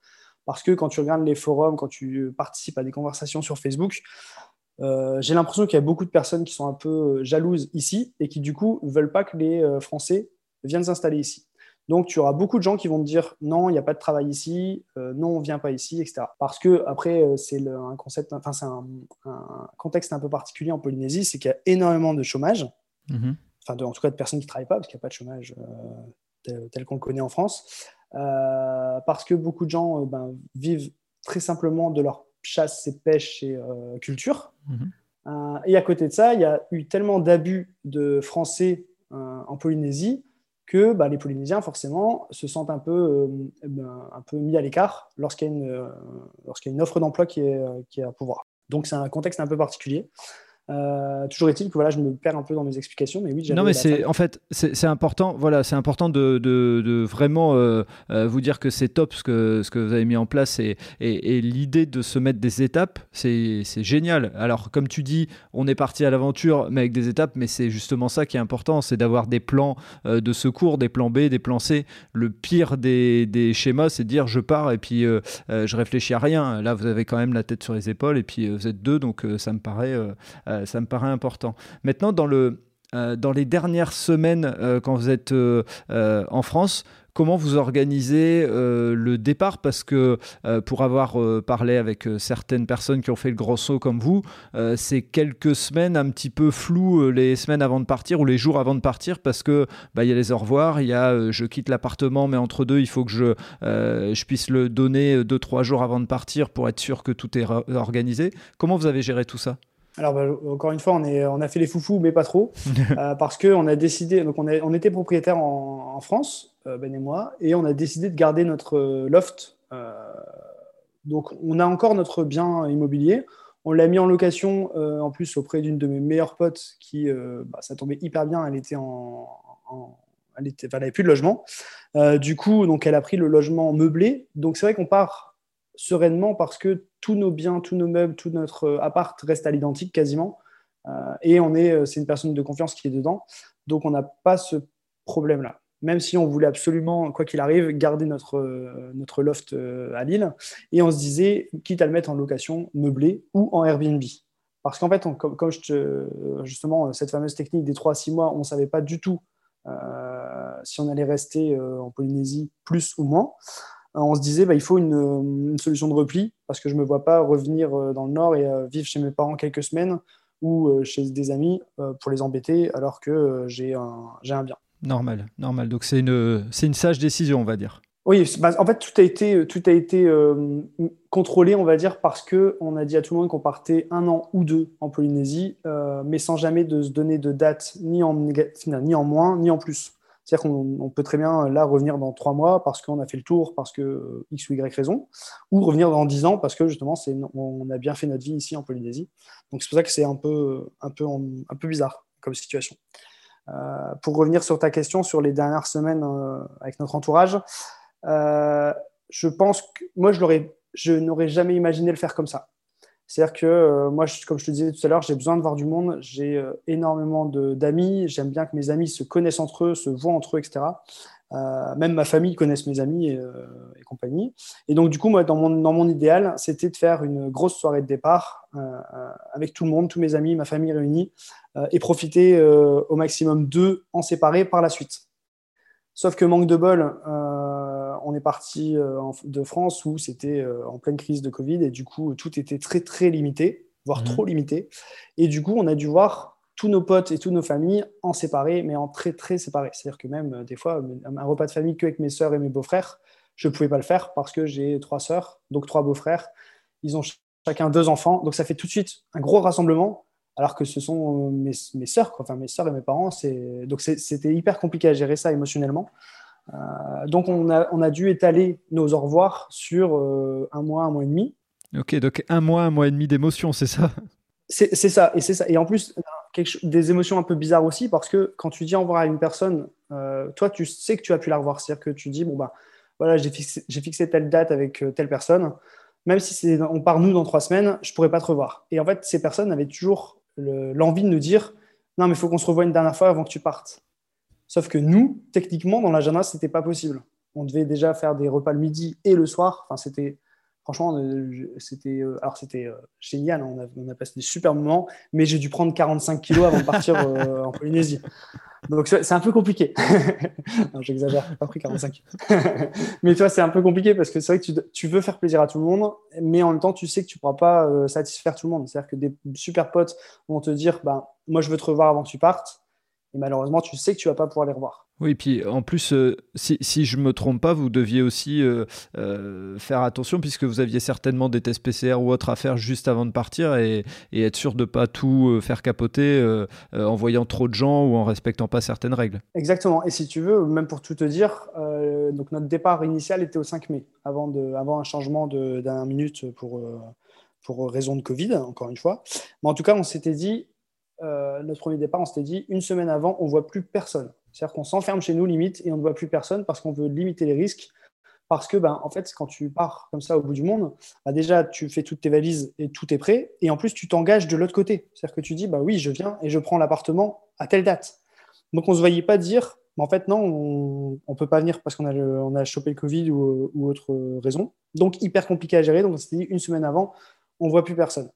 Parce que quand tu regardes les forums, quand tu participes à des conversations sur Facebook, euh, j'ai l'impression qu'il y a beaucoup de personnes qui sont un peu jalouses ici et qui du coup veulent pas que les euh, Français viennent s'installer ici. Donc, tu auras beaucoup de gens qui vont te dire non, il n'y a pas de travail ici, euh, non, on ne vient pas ici, etc. Parce que, après, euh, c'est un concept, enfin, c'est un, contexte un peu particulier en Polynésie, c'est qu'il y a énormément de chômage, mm-hmm. enfin, en tout cas de personnes qui ne travaillent pas, parce qu'il n'y a pas de chômage euh, tel, qu'on le connaît en France, parce que beaucoup de gens ben, vivent très simplement de leur chasse et pêche et culture. Mm-hmm. et à côté de ça, il y a eu tellement d'abus de Français en Polynésie que bah, les Polynésiens, forcément, se sentent un peu, euh, ben, un peu mis à l'écart lorsqu'il y, euh, a une offre d'emploi qui est, euh, qui est à pouvoir. Donc, c'est un contexte un peu particulier. Euh, toujours est-il que voilà, je me perds un peu dans mes explications, mais oui. Non, mais c'est en fait c'est important. Voilà, c'est important de, de, de vraiment euh, euh, vous dire que c'est top ce que ce que vous avez mis en place et, et, l'idée de se mettre des étapes, c'est génial. Alors comme tu dis, on est parti à l'aventure, mais avec des étapes, mais c'est justement ça qui est important, c'est d'avoir des plans de secours, des plans B, des plans C. Le pire des, des schémas, c'est de dire je pars et puis je réfléchis à rien. Là, vous avez quand même la tête sur les épaules et puis vous êtes deux, donc ça me paraît euh, ça me paraît important. Maintenant, dans, le, euh, dans les dernières semaines, euh, quand vous êtes en France, comment vous organisez le départ? Parce que pour avoir parlé avec certaines personnes qui ont fait le gros saut comme vous, c'est quelques semaines un petit peu floues, les semaines avant de partir ou les jours avant de partir, parce que bah, y a les au revoir, il y a je quitte l'appartement, mais entre deux, il faut que je, je puisse le donner deux trois jours avant de partir pour être sûr que tout est organisé. Comment vous avez géré tout ça? Alors, bah, encore une fois, on, est, on a fait les foufous, mais pas trop, euh, parce qu'on a décidé, donc on, on était propriétaire en, France, euh, Ben et moi, et on a décidé de garder notre euh, loft. donc, on a encore notre bien immobilier. On l'a mis en location, en plus, auprès d'une de mes meilleures potes, qui, bah, ça tombait hyper bien, elle était en, elle était, elle avait plus de logement. du coup, donc, elle a pris le logement meublé. Donc, c'est vrai qu'on part sereinement parce que tous nos biens, tous nos meubles, tout notre euh, appart reste à l'identique quasiment. Euh, et on est, euh, c'est une personne de confiance qui est dedans. Donc on n'a pas ce problème-là. Même si on voulait absolument, quoi qu'il arrive, garder notre, notre loft à Lille. Et on se disait, quitte à le mettre en location meublée ou en Airbnb. Parce qu'en fait, comme, justement, cette fameuse technique des 3 à 6 mois, on ne savait pas du tout si on allait rester en Polynésie plus ou moins. Euh, on se disait bah, il faut une, solution de repli parce que je ne me vois pas revenir euh, dans le Nord et euh, vivre chez mes parents quelques semaines ou chez des amis pour les embêter alors que j'ai un, un bien. Normal, normal. Donc c'est une, une sage décision, on va dire. Oui, bah, en fait, tout a été, tout a été contrôlé, on va dire, parce qu'on a dit à tout le monde qu'on partait un an ou deux en Polynésie, mais sans jamais de se donner de date ni en, ni en moins, ni en plus. C'est-à-dire qu'on peut très bien là revenir dans trois mois parce qu'on a fait le tour, parce que euh, X ou Y raison, ou revenir dans dix ans parce que justement on a bien fait notre vie ici en Polynésie. Donc c'est pour ça que c'est un peu, bizarre comme situation. Euh, pour revenir sur ta question sur les dernières semaines euh, avec notre entourage, je pense que moi je n'aurais jamais imaginé le faire comme ça. C'est-à-dire que euh, moi, comme je te disais tout à l'heure, j'ai besoin de voir du monde. J'ai euh, énormément d'amis. J'aime bien que mes amis se connaissent entre eux, se voient entre eux, etc. Euh, même ma famille connaisse mes amis et, compagnie. Et donc, du coup, moi, dans mon, dans mon idéal, c'était de faire une grosse soirée de départ avec tout le monde, tous mes amis, ma famille réunie, et profiter au maximum d'eux en séparés par la suite. Sauf que manque de bol, on est parti euh, de France où c'était euh, en pleine crise de Covid et du coup, tout était très, très limité, voire mhm. trop limité. Et du coup, on a dû voir tous nos potes et toutes nos familles en séparés, mais en très, très séparés. C'est-à-dire que même euh, des fois, un repas de famille qu'avec mes sœurs et mes beaux-frères, Je ne pouvais pas le faire parce que j'ai trois sœurs, donc trois beaux-frères. Ils ont chacun deux enfants. Donc, ça fait tout de suite un gros rassemblement, alors que ce sont mes, mes sœurs, enfin mes sœurs et mes parents. Donc, c'était hyper compliqué à gérer ça émotionnellement. Euh, donc, on a, on a, dû étaler nos au revoir sur euh, un mois, un mois et demi. Ok, donc un mois, un mois et demi d'émotion, c'est ça? C'est ça, et c'est ça. Et en plus, quelque, des émotions un peu bizarres aussi, parce que quand tu dis au revoir à une personne, euh, toi, tu sais que tu as pu la revoir. C'est-à-dire que tu dis, bon, bah, voilà, j'ai fixé, fixé, telle date avec telle personne. Même si on part nous dans trois semaines, je pourrais pas te revoir. Et en fait, ces personnes avaient toujours l'envie de nous dire, non, mais il faut qu'on se revoie une dernière fois avant que tu partes. Sauf que nous, techniquement, dans l'agenda, ce n'était pas possible. On devait déjà faire des repas le midi et le soir. Enfin, c'était franchement, c'était euh, alors c'était euh, génial. On a, passé des super moments, mais j'ai dû prendre 45 kilos avant de partir euh, en Polynésie. Donc c'est un peu compliqué. J'exagère, j'ai pas pris 45. mais tu vois, c'est un peu compliqué parce que c'est vrai que tu, tu, veux faire plaisir à tout le monde, mais en même temps, tu sais que tu pourras pas satisfaire tout le monde. C'est-à-dire que des super potes vont te dire, bah, moi je veux te revoir avant que tu partes. Et malheureusement, tu sais que tu vas pas pouvoir les revoir. Oui, puis en plus, euh, si, si, je me trompe pas, vous deviez aussi euh, euh, faire attention puisque vous aviez certainement des tests PCR ou autres à faire juste avant de partir et, et être sûr de ne pas tout faire capoter en voyant trop de gens ou en respectant pas certaines règles. Exactement. Et si tu veux, même pour tout te dire, donc notre départ initial était au 5 mai, avant, de, avant un changement d'un minute pour, pour raison de Covid, encore une fois. Mais en tout cas, on s'était dit, euh, notre premier départ, on s'était dit une semaine avant, on voit plus personne. C'est-à-dire qu'on s'enferme chez nous limite et on ne voit plus personne parce qu'on veut limiter les risques. Parce que, ben, en fait, quand tu pars comme ça au bout du monde, bah, déjà, tu fais toutes tes valises et tout est prêt. Et en plus, tu t'engages de l'autre côté. C'est-à-dire que tu dis, bah oui, je viens et je prends l'appartement à telle date. Donc, on ne se voyait pas dire, mais en fait, non, on ne peut pas venir parce qu'on a, on a chopé le Covid ou, ou, autre raison. Donc, hyper compliqué à gérer. Donc, on s'était dit, une semaine avant, on ne voit plus personne.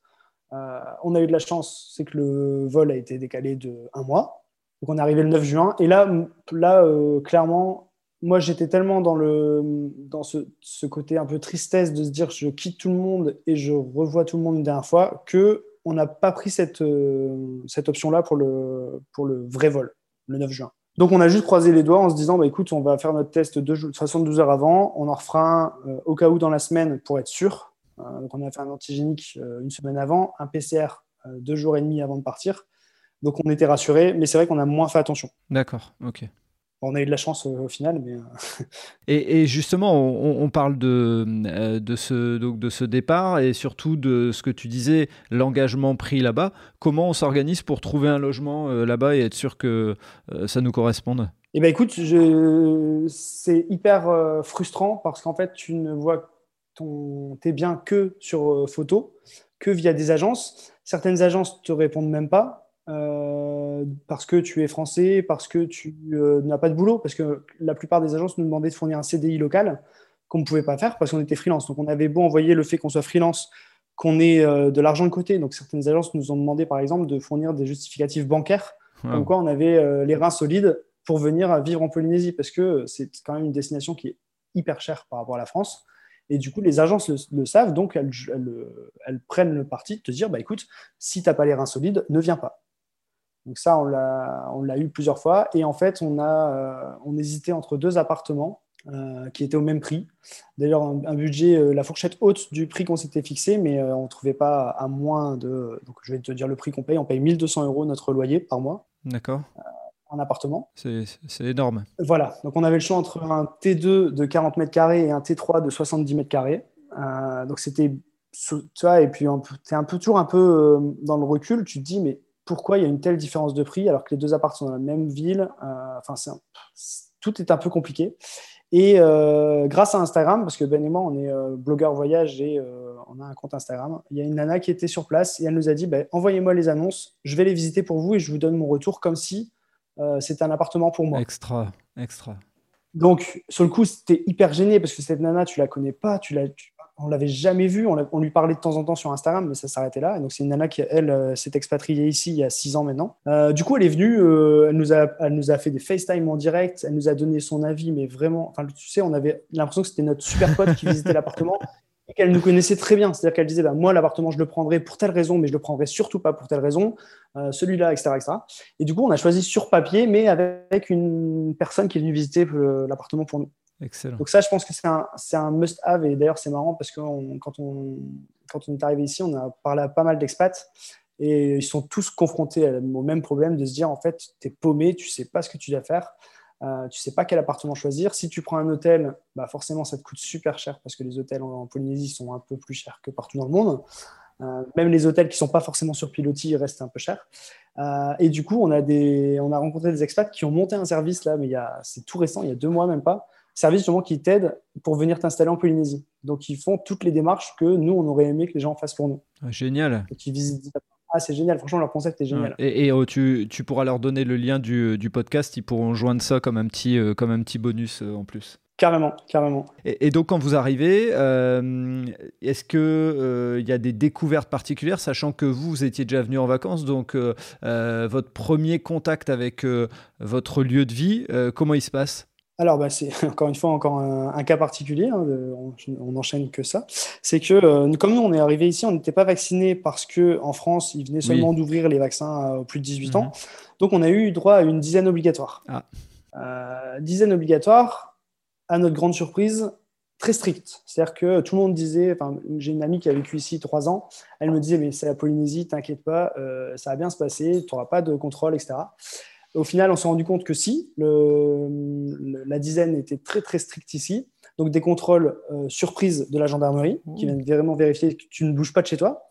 Euh, on a eu de la chance, c'est que le vol a été décalé de un mois. Donc on est arrivé le 9 juin. Et là, là euh, clairement, moi j'étais tellement dans, le, dans ce, côté un peu tristesse de se dire je quitte tout le monde et je revois tout le monde une dernière fois que on n'a pas pris cette, euh, cette option-là pour le, pour le vrai vol, le 9 juin. Donc on a juste croisé les doigts en se disant bah, écoute, on va faire notre test de 72 heures avant, on en refera un au cas où dans la semaine pour être sûr. Euh, donc on a fait un antigénique euh, une semaine avant, un PCR euh, deux jours et demi avant de partir. Donc on était rassurés, mais c'est vrai qu'on a moins fait attention. D'accord, ok. On a eu de la chance au final. Mais... et, justement, on, parle de, de, ce, donc de ce départ et surtout de ce que tu disais, l'engagement pris là-bas. Comment on s'organise pour trouver un logement là-bas et être sûr que ça nous corresponde? Eh bien écoute, je... c'est hyper frustrant parce qu'en fait, tu ne vois tes biens que sur euh, photo, que via des agences. Certaines agences te répondent même pas euh, parce que tu es français, parce que tu euh, n'as pas de boulot, parce que la plupart des agences nous demandaient de fournir un CDI local qu'on ne pouvait pas faire parce qu'on était freelance. Donc on avait beau envoyer le fait qu'on soit freelance, qu'on ait de l'argent de côté. Donc certaines agences nous ont demandé par exemple de fournir des justificatifs bancaires, comme quoi on avait les reins solides pour venir vivre en Polynésie, parce que c'est quand même une destination qui est hyper chère par rapport à la France. Et du coup, les agences le, savent, donc elles, prennent le parti de te dire, bah, écoute, si tu n'as pas les reins solides, ne viens pas. Donc ça, on l'a eu plusieurs fois. Et en fait, on, a, euh, on hésitait entre deux appartements euh, qui étaient au même prix. D'ailleurs, un, budget, euh, la fourchette haute du prix qu'on s'était fixé, mais on ne trouvait pas à moins de... Donc je vais te dire le prix qu'on paye. On paye 1200 euros notre loyer par mois. D'accord un appartement. C'est énorme. Voilà, donc on avait le choix entre un T2 de 40 mètres carrés et un T3 de 70 mètres carrés. Euh, donc c'était, tu vois, et puis tu es un peu, toujours un peu euh, dans le recul, tu te dis, mais pourquoi il y a une telle différence de prix alors que les deux appartements sont dans la même ville? Euh, Enfin, tout est un peu compliqué. Et grâce à Instagram, parce que Ben et moi, on est blogueur voyage et on a un compte Instagram, il y a une nana qui était sur place et elle nous a dit, ben, envoyez-moi les annonces, je vais les visiter pour vous et je vous donne mon retour comme si euh, c'était un appartement pour moi. Extra, extra. Donc, sur le coup, c'était hyper gêné parce que cette nana, tu la connais pas, tu l'as, on l'avait jamais vue, on, lui parlait de temps en temps sur Instagram, mais ça s'arrêtait là. Et donc, c'est une nana qui, elle, euh, s'est expatriée ici il y a six ans maintenant. Euh, du coup, elle est venue, elle, nous a, elle nous a fait des FaceTime en direct, elle nous a donné son avis, mais vraiment, enfin, tu sais, on avait l'impression que c'était notre super pote qui visitait l'appartement et qu'elle nous connaissait très bien. C'est-à-dire qu'elle disait, bah, moi, l'appartement, je le prendrai pour telle raison, mais je le prendrai surtout pas pour telle raison, euh, celui-là, etc., etc. Et du coup, on a choisi sur papier, mais avec une personne qui est venue visiter euh, l'appartement pour nous. Excellent. Donc ça, je pense que c'est un, un must-have. Et d'ailleurs, c'est marrant parce que quand, on, quand on est arrivé ici, on a parlé à pas mal d'expats. Et ils sont tous confrontés au même problème de se dire, en fait, tu es paumé, tu sais pas ce que tu dois faire. Euh, tu sais pas quel appartement choisir. Si tu prends un hôtel, bah forcément, ça te coûte super cher parce que les hôtels en, Polynésie sont un peu plus chers que partout dans le monde. Euh, même les hôtels qui sont pas forcément sur pilotis restent un peu chers. Euh, et du coup, on a, des, on a rencontré des expats qui ont monté un service là, mais c'est tout récent, il y a deux mois même pas. Service justement qui t'aide pour venir t'installer en Polynésie. Donc, ils font toutes les démarches que nous, on aurait aimé que les gens fassent pour nous. Ah, génial. Et qui visitent ah, c'est génial. Franchement, leur concept est génial. Et, oh, tu, tu, pourras leur donner le lien du, du, podcast. Ils pourront joindre ça comme un petit, euh, comme un petit bonus euh, en plus. Carrément, carrément. Et, donc, quand vous arrivez, euh, est-ce qu'il il y a des découvertes particulières, sachant que vous, vous étiez déjà venu en vacances, donc votre premier contact avec votre lieu de vie, comment il se passe? Alors, bah, c'est encore une fois encore un, cas particulier, hein, on, n'enchaîne que ça. C'est que euh, comme nous, on est arrivé ici, on n'était pas vacciné parce que en France, ils venaient seulement d'ouvrir les vaccins aux plus de 18 ans. Mhm. Donc, on a eu droit à une dizaine obligatoire. Ah. Euh, dizaine obligatoire, à notre grande surprise, très stricte. C'est-à-dire que tout le monde disait, j'ai une amie qui a vécu ici trois ans, elle me disait, mais c'est la Polynésie, t'inquiète pas, euh, ça va bien se passer, tu n'auras pas de contrôle, etc. Au final, on s'est rendu compte que si, la dizaine était très très stricte ici. Donc des contrôles euh, surprises de la gendarmerie qui viennent vraiment vérifier que tu ne bouges pas de chez toi.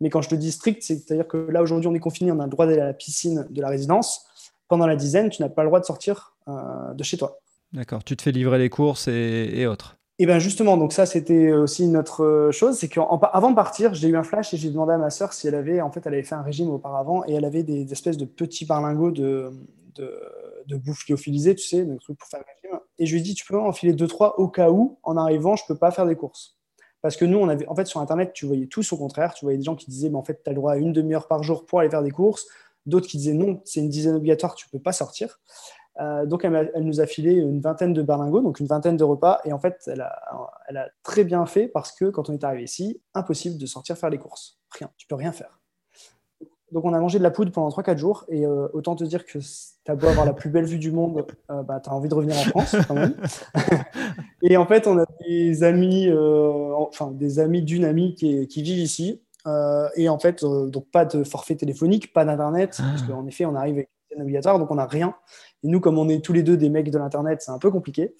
Mais quand je te dis strict, c'est-à-dire que là aujourd'hui on est confiné, on a le droit d'aller à la piscine de la résidence. Pendant la dizaine, tu n'as pas le droit de sortir euh, de chez toi. D'accord, tu te fais livrer les courses et autres. Et bien justement, donc ça c'était aussi une autre euh, chose, c'est qu'avant de partir, j'ai eu un flash et j'ai demandé à ma sœur si elle avait, en fait, elle avait fait un régime auparavant et elle avait des, espèces de petits barlingots de, bouffe lyophilisée, tu sais, des trucs pour faire le régime. Et je lui ai dit, tu peux enfiler deux trois au cas où, en arrivant, je peux pas faire des courses. Parce que nous, on avait, en fait, sur Internet, tu voyais tout au contraire. Tu voyais des gens qui disaient, mais en fait, tu as le droit à une demi-heure par jour pour aller faire des courses. D'autres qui disaient, non, c'est une dizaine obligatoire, tu peux pas sortir. Euh, donc, elle, nous a filé une vingtaine de berlingots, donc une vingtaine de repas. Et en fait, elle a, très bien fait parce que quand on est arrivé ici, impossible de sortir faire les courses. Rien, tu peux rien faire. Donc, on a mangé de la poudre pendant 3-4 jours. Et euh, autant te dire que tu as beau avoir la plus belle vue du monde, euh, bah, tu as envie de revenir en France quand même. et en fait, on a des amis, enfin des amis d'une amie qui, qui vivent ici. et en fait, donc pas de forfait téléphonique, pas d'internet, ah. parce qu'en effet, on arrive avec obligatoire, donc on n'a rien. Et nous, comme on est tous les deux des mecs de l'Internet, c'est un peu compliqué.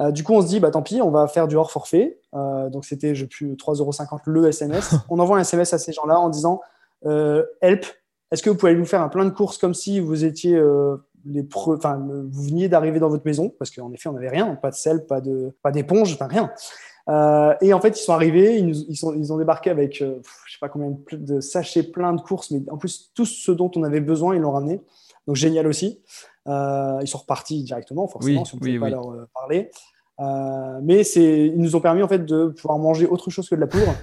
Euh, du coup, on se dit, bah, tant pis, on va faire du hors forfait. Euh, donc, c'était, je plus, 3,50€ le SMS. on envoie un SMS à ces gens-là en disant, euh, help, est-ce que vous pouvez nous faire un plein de courses comme si vous étiez les enfin, vous veniez d'arriver dans votre maison? Parce qu'en effet, on n'avait rien, pas de sel, pas de, pas d'éponge, enfin rien. et en fait, ils sont arrivés, ils, ils, sont, ils ont débarqué avec, je sais pas combien de sachets plein de courses, mais en plus, tout ce dont on avait besoin, ils l'ont ramené. Donc génial aussi. Euh, ils sont repartis directement, forcément, si on ne pouvait pas leur euh, parler. Euh, mais ils nous ont permis en fait de pouvoir manger autre chose que de la poudre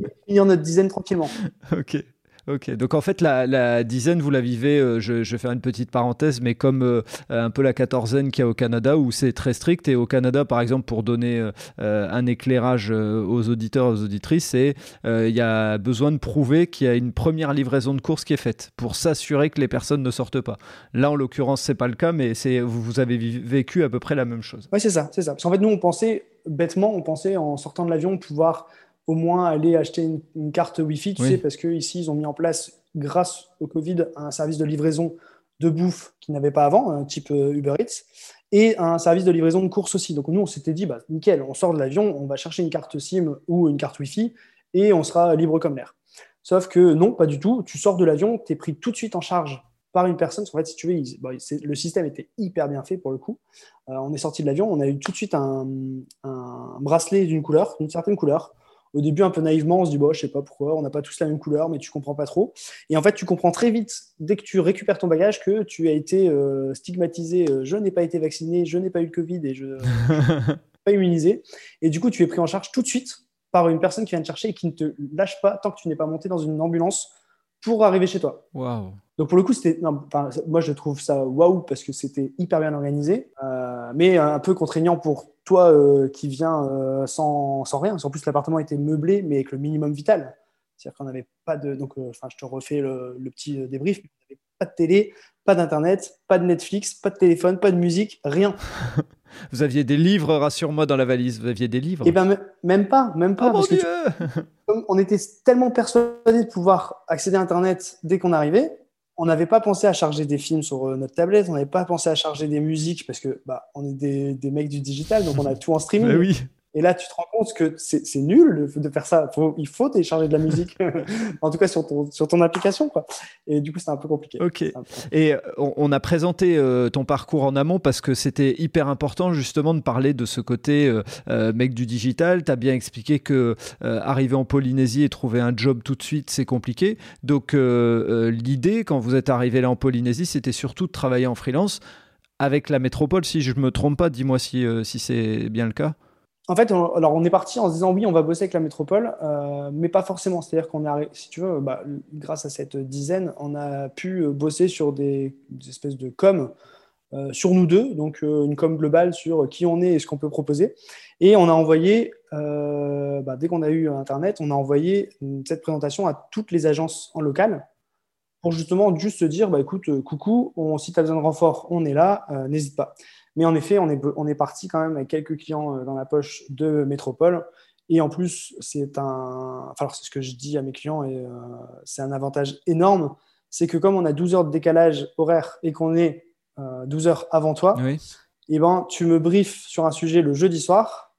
et finir notre dizaine tranquillement. Ok. Ok, donc en fait, la, dizaine, vous la vivez, euh, je, vais faire une petite parenthèse, mais comme euh, un peu la quatorzaine qu'il y a au Canada, où c'est très strict. Et au Canada, par exemple, pour donner euh, un éclairage aux auditeurs, aux auditrices, il y a besoin de prouver qu'il y a une première livraison de course qui est faite pour s'assurer que les personnes ne sortent pas. Là, en l'occurrence, c'est pas le cas, mais vous, vous avez vécu à peu près la même chose. Oui, c'est ça, c'est ça. Parce qu'en fait, nous, on pensait bêtement, on pensait en sortant de l'avion pouvoir au moins aller acheter une, carte Wi-Fi, tu sais, parce qu'ici, ils ont mis en place, grâce au Covid, un service de livraison de bouffe qu'ils n'avaient pas avant, un type euh, Uber Eats, et un service de livraison de courses aussi. Donc nous, on s'était dit, bah, nickel, on sort de l'avion, on va chercher une carte SIM ou une carte Wi-Fi, et on sera libre comme l'air. Sauf que non, pas du tout. Tu sors de l'avion, tu es pris tout de suite en charge par une personne. En fait, si tu veux, le système était hyper bien fait pour le coup. Euh, on est sorti de l'avion, on a eu tout de suite un, un bracelet d'une couleur, d'une certaine couleur au début, un peu naïvement, on se dit, bon, je sais pas pourquoi, on n'a pas tous la même couleur, mais tu comprends pas trop. Et en fait, tu comprends très vite, dès que tu récupères ton bagage, que tu as été euh, stigmatisé, euh, je n'ai pas été vacciné, je n'ai pas eu le Covid et je suis pas immunisé. Et du coup, tu es pris en charge tout de suite par une personne qui vient te chercher et qui ne te lâche pas tant que tu n'es pas monté dans une ambulance pour arriver chez toi. Donc pour le coup, c'était, moi je trouve ça waouh parce que c'était hyper bien organisé, euh, mais un peu contraignant pour toi euh, qui viens euh, sans, sans, rien. En plus, l'appartement était meublé, mais avec le minimum vital. C'est-à-dire qu'on n'avait pas de. Donc, enfin, je te refais le, petit débrief. On n'avait pas de télé, pas d'internet, pas de Netflix, pas de téléphone, pas de musique, rien. Vous aviez des livres, rassure-moi, dans la valise. Vous aviez des livres Eh ben, même pas, même pas. Oh mon parce que Dieu tu- on était tellement persuadés de pouvoir accéder à Internet dès qu'on arrivait, on n'avait pas pensé à charger des films sur euh, notre tablette, on n'avait pas pensé à charger des musiques parce que bah, on est des, des mecs du digital, donc on a tout en streaming. Bah oui. Et là, tu te rends compte que c'est nul de faire ça. Faut- il faut télécharger de la musique, en tout cas sur ton, sur ton application. Quoi. Et du coup, c'est un peu compliqué. Ok. Peu- Et euh, on, on a présenté euh, ton parcours en amont parce que c'était hyper important justement de parler de ce côté euh, mec du digital. Tu as bien expliqué que euh, arriver en Polynésie et trouver un job tout de suite, c'est compliqué. Donc l'idée, quand vous êtes arrivé là en Polynésie, c'était surtout de travailler en freelance avec la métropole. Si je me trompe pas, dis-moi si, si c'est bien le cas. En fait, on, alors on est parti en se disant oui, on va bosser avec la métropole, euh, mais pas forcément. C'est-à-dire qu'on arri- si tu veux, bah, grâce à cette dizaine, on a pu euh, bosser sur des, espèces de com euh, sur nous deux, donc une com globale sur qui on est et ce qu'on peut proposer. Et on a envoyé, bah, dès qu'on a eu Internet, on a envoyé cette présentation à toutes les agences en local pour justement juste se dire, bah, écoute, coucou, si tu as besoin de renfort, on est là, n'hésite pas. Mais en effet, on est, on est parti quand même avec quelques clients euh, dans la poche de Métropole. Et en plus, c'est un. Enfin, alors, c'est ce que je dis à mes clients et euh, c'est un avantage énorme. C'est que comme on a 12 heures de décalage horaire et qu'on est euh, 12 heures avant toi, Oui. eh ben, tu me briefes sur un sujet le jeudi soir,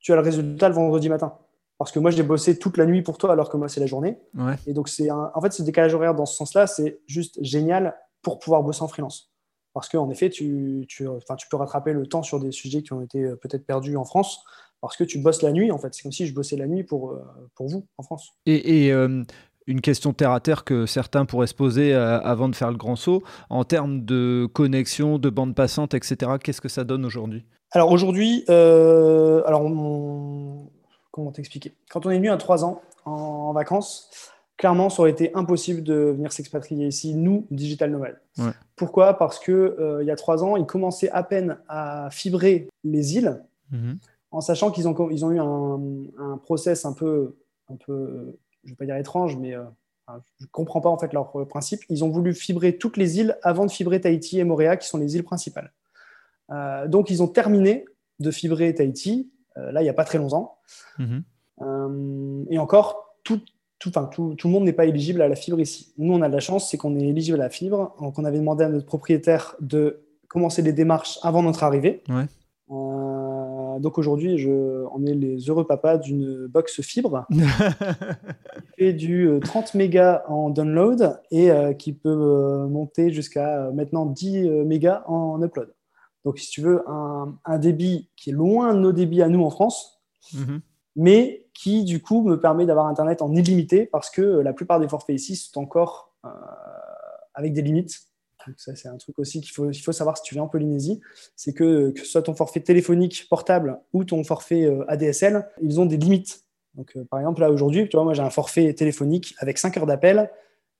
tu as le résultat le vendredi matin. Parce que moi, j'ai bossé toute la nuit pour toi alors que moi, c'est la journée. Ouais. Et donc, c'est un... en fait, ce décalage horaire dans ce sens-là, c'est juste génial pour pouvoir bosser en freelance. Parce qu'en effet, tu, tu, tu peux rattraper le temps sur des sujets qui ont été euh, peut-être perdus en France parce que tu bosses la nuit. En fait, c'est comme si je bossais la nuit pour, euh, pour vous en France. Et, et, euh, une question terre à terre que certains pourraient se poser avant de faire le grand saut, en termes de connexion, de bande passante, etc., qu'est-ce que ça donne aujourd'hui? Alors aujourd'hui, euh, alors on- comment t'expliquer? Quand on est venu à 3 ans en, en vacances, clairement, ça aurait été impossible de venir s'expatrier ici, nous, digital nomades. Ouais. Pourquoi? Parce que euh, il y a 3 ans, ils commençaient à peine à fibrer les îles, en sachant qu'ils ont, ils ont eu un, un process un peu, un peu, je vais pas dire étrange, mais euh, je comprends pas en fait leur principe. Ils ont voulu fibrer toutes les îles avant de fibrer Tahiti et Moréa, qui sont les îles principales. Euh, donc ils ont terminé de fibrer Tahiti, euh, là il n'y a pas très longtemps. Mhm. Euh, et encore, tout, tout, enfin, tout, tout le monde n'est pas éligible à la fibre ici. Nous, on a de la chance, c'est qu'on est éligible à la fibre. Donc, on avait demandé à notre propriétaire de commencer les démarches avant notre arrivée. Ouais. Euh, donc aujourd'hui, je, on est les heureux papas d'une box fibre qui fait du euh, 30 mégas en download et euh, qui peut euh, monter jusqu'à euh, maintenant 10 euh, mégas en upload. Donc si tu veux, un, un débit qui est loin de nos débits à nous en France, Mhm. Mais qui du coup me permet d'avoir Internet en illimité parce que euh, la plupart des forfaits ici sont encore euh, avec des limites. Ça, c'est un truc aussi qu'il faut, savoir si tu viens en Polynésie, c'est que que soit ton forfait téléphonique portable ou ton forfait euh, ADSL, ils ont des limites. Par exemple, là aujourd'hui, moi j'ai un forfait téléphonique avec 5 heures d'appel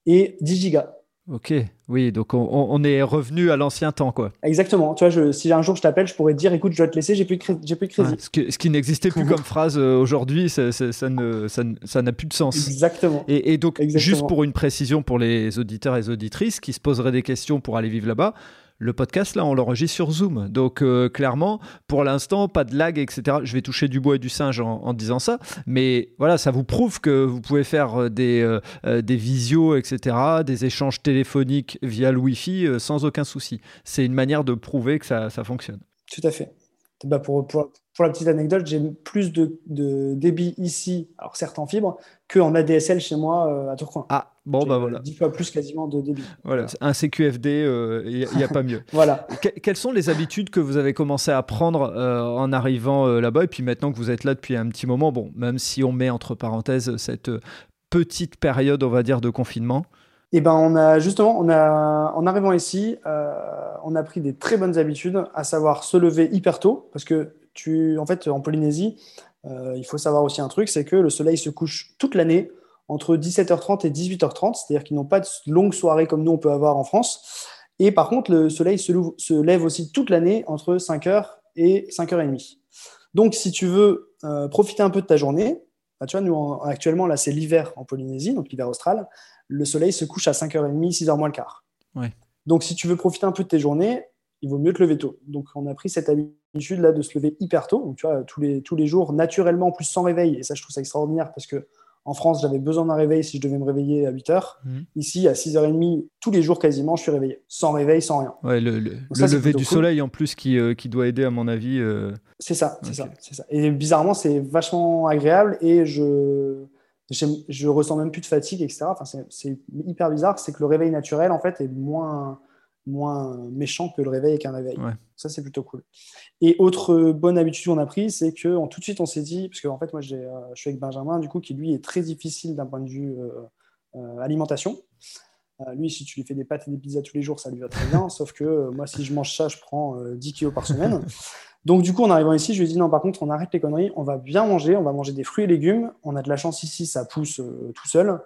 et 10 gigas. Ok, oui, donc on, est revenu à l'ancien temps, quoi. Exactement. Tu vois, je, si un jour je t'appelle, je pourrais te dire, écoute, je dois te laisser, j'ai plus de, j'ai plus de crédit. Ouais, ce, que- ce qui n'existait plus comme phrase euh, aujourd'hui, ça ça- ça ne- ça ne- ça n'a plus de sens. Exactement. Et, et donc, Exactement. juste pour une précision pour les auditeurs et les auditrices qui se poseraient des questions pour aller vivre là-bas, le podcast, là, on l'enregistre sur Zoom. Donc, euh, clairement, pour l'instant, pas de lag, etc. Je vais toucher du bois et du singe en, en disant ça. Mais voilà, ça vous prouve que vous pouvez faire euh, des, euh, des visios, etc., des échanges téléphoniques via le Wi-Fi euh, sans aucun souci. C'est une manière de prouver que ça, ça fonctionne. Tout à fait. Bah, pour, pour, pour la petite anecdote, j'ai plus de, de débit ici, alors certes en fibre, qu'en ADSL chez moi à Tourcoing. Ah, bon, bah euh, voilà. 10 fois plus quasiment de débit. voilà. Un CQFD, il n'y a, pas mieux. Voilà. Que- quelles sont les habitudes que vous avez commencé à prendre euh, en arrivant euh, là-bas? Et puis maintenant que vous êtes là depuis un petit moment, bon, même si on met entre parenthèses cette euh, petite période, on va dire, de confinement. Et ben on a justement, on a, en arrivant ici, euh, on a pris des très bonnes habitudes, à savoir se lever hyper tôt, parce que tu, en fait, en Polynésie, euh, il faut savoir aussi un truc, c'est que le soleil se couche toute l'année entre 17h30 et 18h30, c'est-à-dire qu'ils n'ont pas de longues soirées comme nous on peut avoir en France. Et par contre, le soleil se, lève aussi toute l'année entre 5h et 5h30. Donc, si tu veux euh, profiter un peu de ta journée, bah, tu vois, nous en- actuellement, là, c'est l'hiver en Polynésie, donc l'hiver austral, le soleil se couche à 5h30, 6h moins le quart. Ouais. Donc, si tu veux profiter un peu de tes journées, il vaut mieux te lever tôt. Donc, on a pris cette habitude là de se lever hyper tôt. Donc, tu vois, tous les, tous les jours, naturellement, en plus sans réveil. Et ça, je trouve ça extraordinaire parce que en France, j'avais besoin d'un réveil si je devais me réveiller à 8 heures. Mmh. Ici, à 6h30, tous les jours quasiment, je suis réveillé. Sans réveil, sans rien. Ouais, le, lever du soleil en plus qui, euh, qui, doit aider, à mon avis. Euh. C'est ça, c'est ça, ça, Et bizarrement, c'est vachement agréable et je, je ressens même plus de fatigue, etc. Enfin, c'est hyper bizarre. C'est que le réveil naturel, en fait, est moins moins méchant que le réveil avec un réveil. Ça, c'est plutôt cool. Et autre bonne habitude qu'on a pris, c'est que tout de suite, on s'est dit, parce que en fait, moi, euh, je suis avec Benjamin, du coup, qui lui est très difficile d'un point de vue euh, euh, alimentation. lui, si tu lui fais des pâtes et des pizzas tous les jours, ça lui va très bien. sauf que moi, si je mange ça, je prends 10 kilos par semaine. Donc, du coup, en arrivant ici, je lui ai dit non, par contre, on arrête les conneries, on va bien manger, on va manger des fruits et légumes. On a de la chance ici, ça pousse tout seul.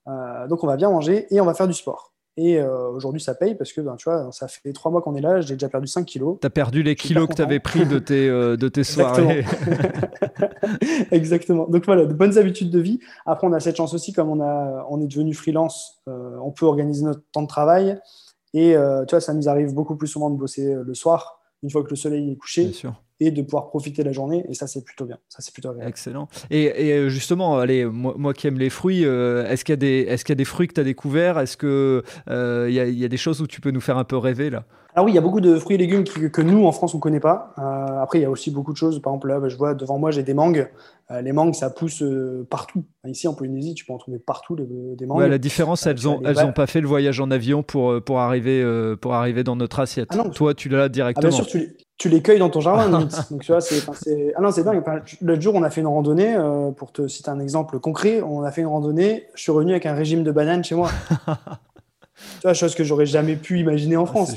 donc, on va bien manger et on va faire du sport. Et euh, aujourd'hui, ça paye parce que, ben, tu vois, ça fait trois mois qu'on est là, j'ai déjà perdu 5 kilos. Tu as perdu les kilos que tu avais pris de tes, euh, de tes soirées. Exactement. Donc voilà, de bonnes habitudes de vie. Après, on a cette chance aussi, comme on, a, on est devenu freelance, euh, on peut organiser notre temps de travail. Et tu vois, ça nous arrive beaucoup plus souvent de bosser le soir, une fois que le soleil est couché. Bien sûr et de pouvoir profiter de la journée. Et ça, c'est plutôt bien. Ça, c'est plutôt agréable. Excellent. Et, et, justement, allez, moi, moi, qui aime les fruits, euh, est-ce qu'il y, a des, est-ce qu'il y a des fruits que tu as découverts? Est-ce qu'il euh, y, a, y a des choses où tu peux nous faire un peu rêver là? Alors oui, il y a beaucoup de fruits et légumes que nous, en France, on ne connaît pas. Euh, après, il y a aussi beaucoup de choses. Par exemple, là, bah, je vois devant moi, j'ai des mangues. Euh, les mangues, ça pousse euh, partout. Ici, en Polynésie, tu peux en trouver partout des mangues. la différence, elles n'ont elles ont pas fait le voyage en avion pour, pour, arriver, pour arriver dans notre assiette. Ah Toi, tu l'as directement. Ah, bien sûr, tu tu les cueilles dans ton jardin. Donc, tu vois, c'est, ah non, c'est dingue. L'autre jour, on a fait une randonnée. pour te citer un exemple concret, on a fait une randonnée. Je suis revenu avec un régime de bananes chez moi. Tu vois, chose que j'aurais jamais pu imaginer en ah, France.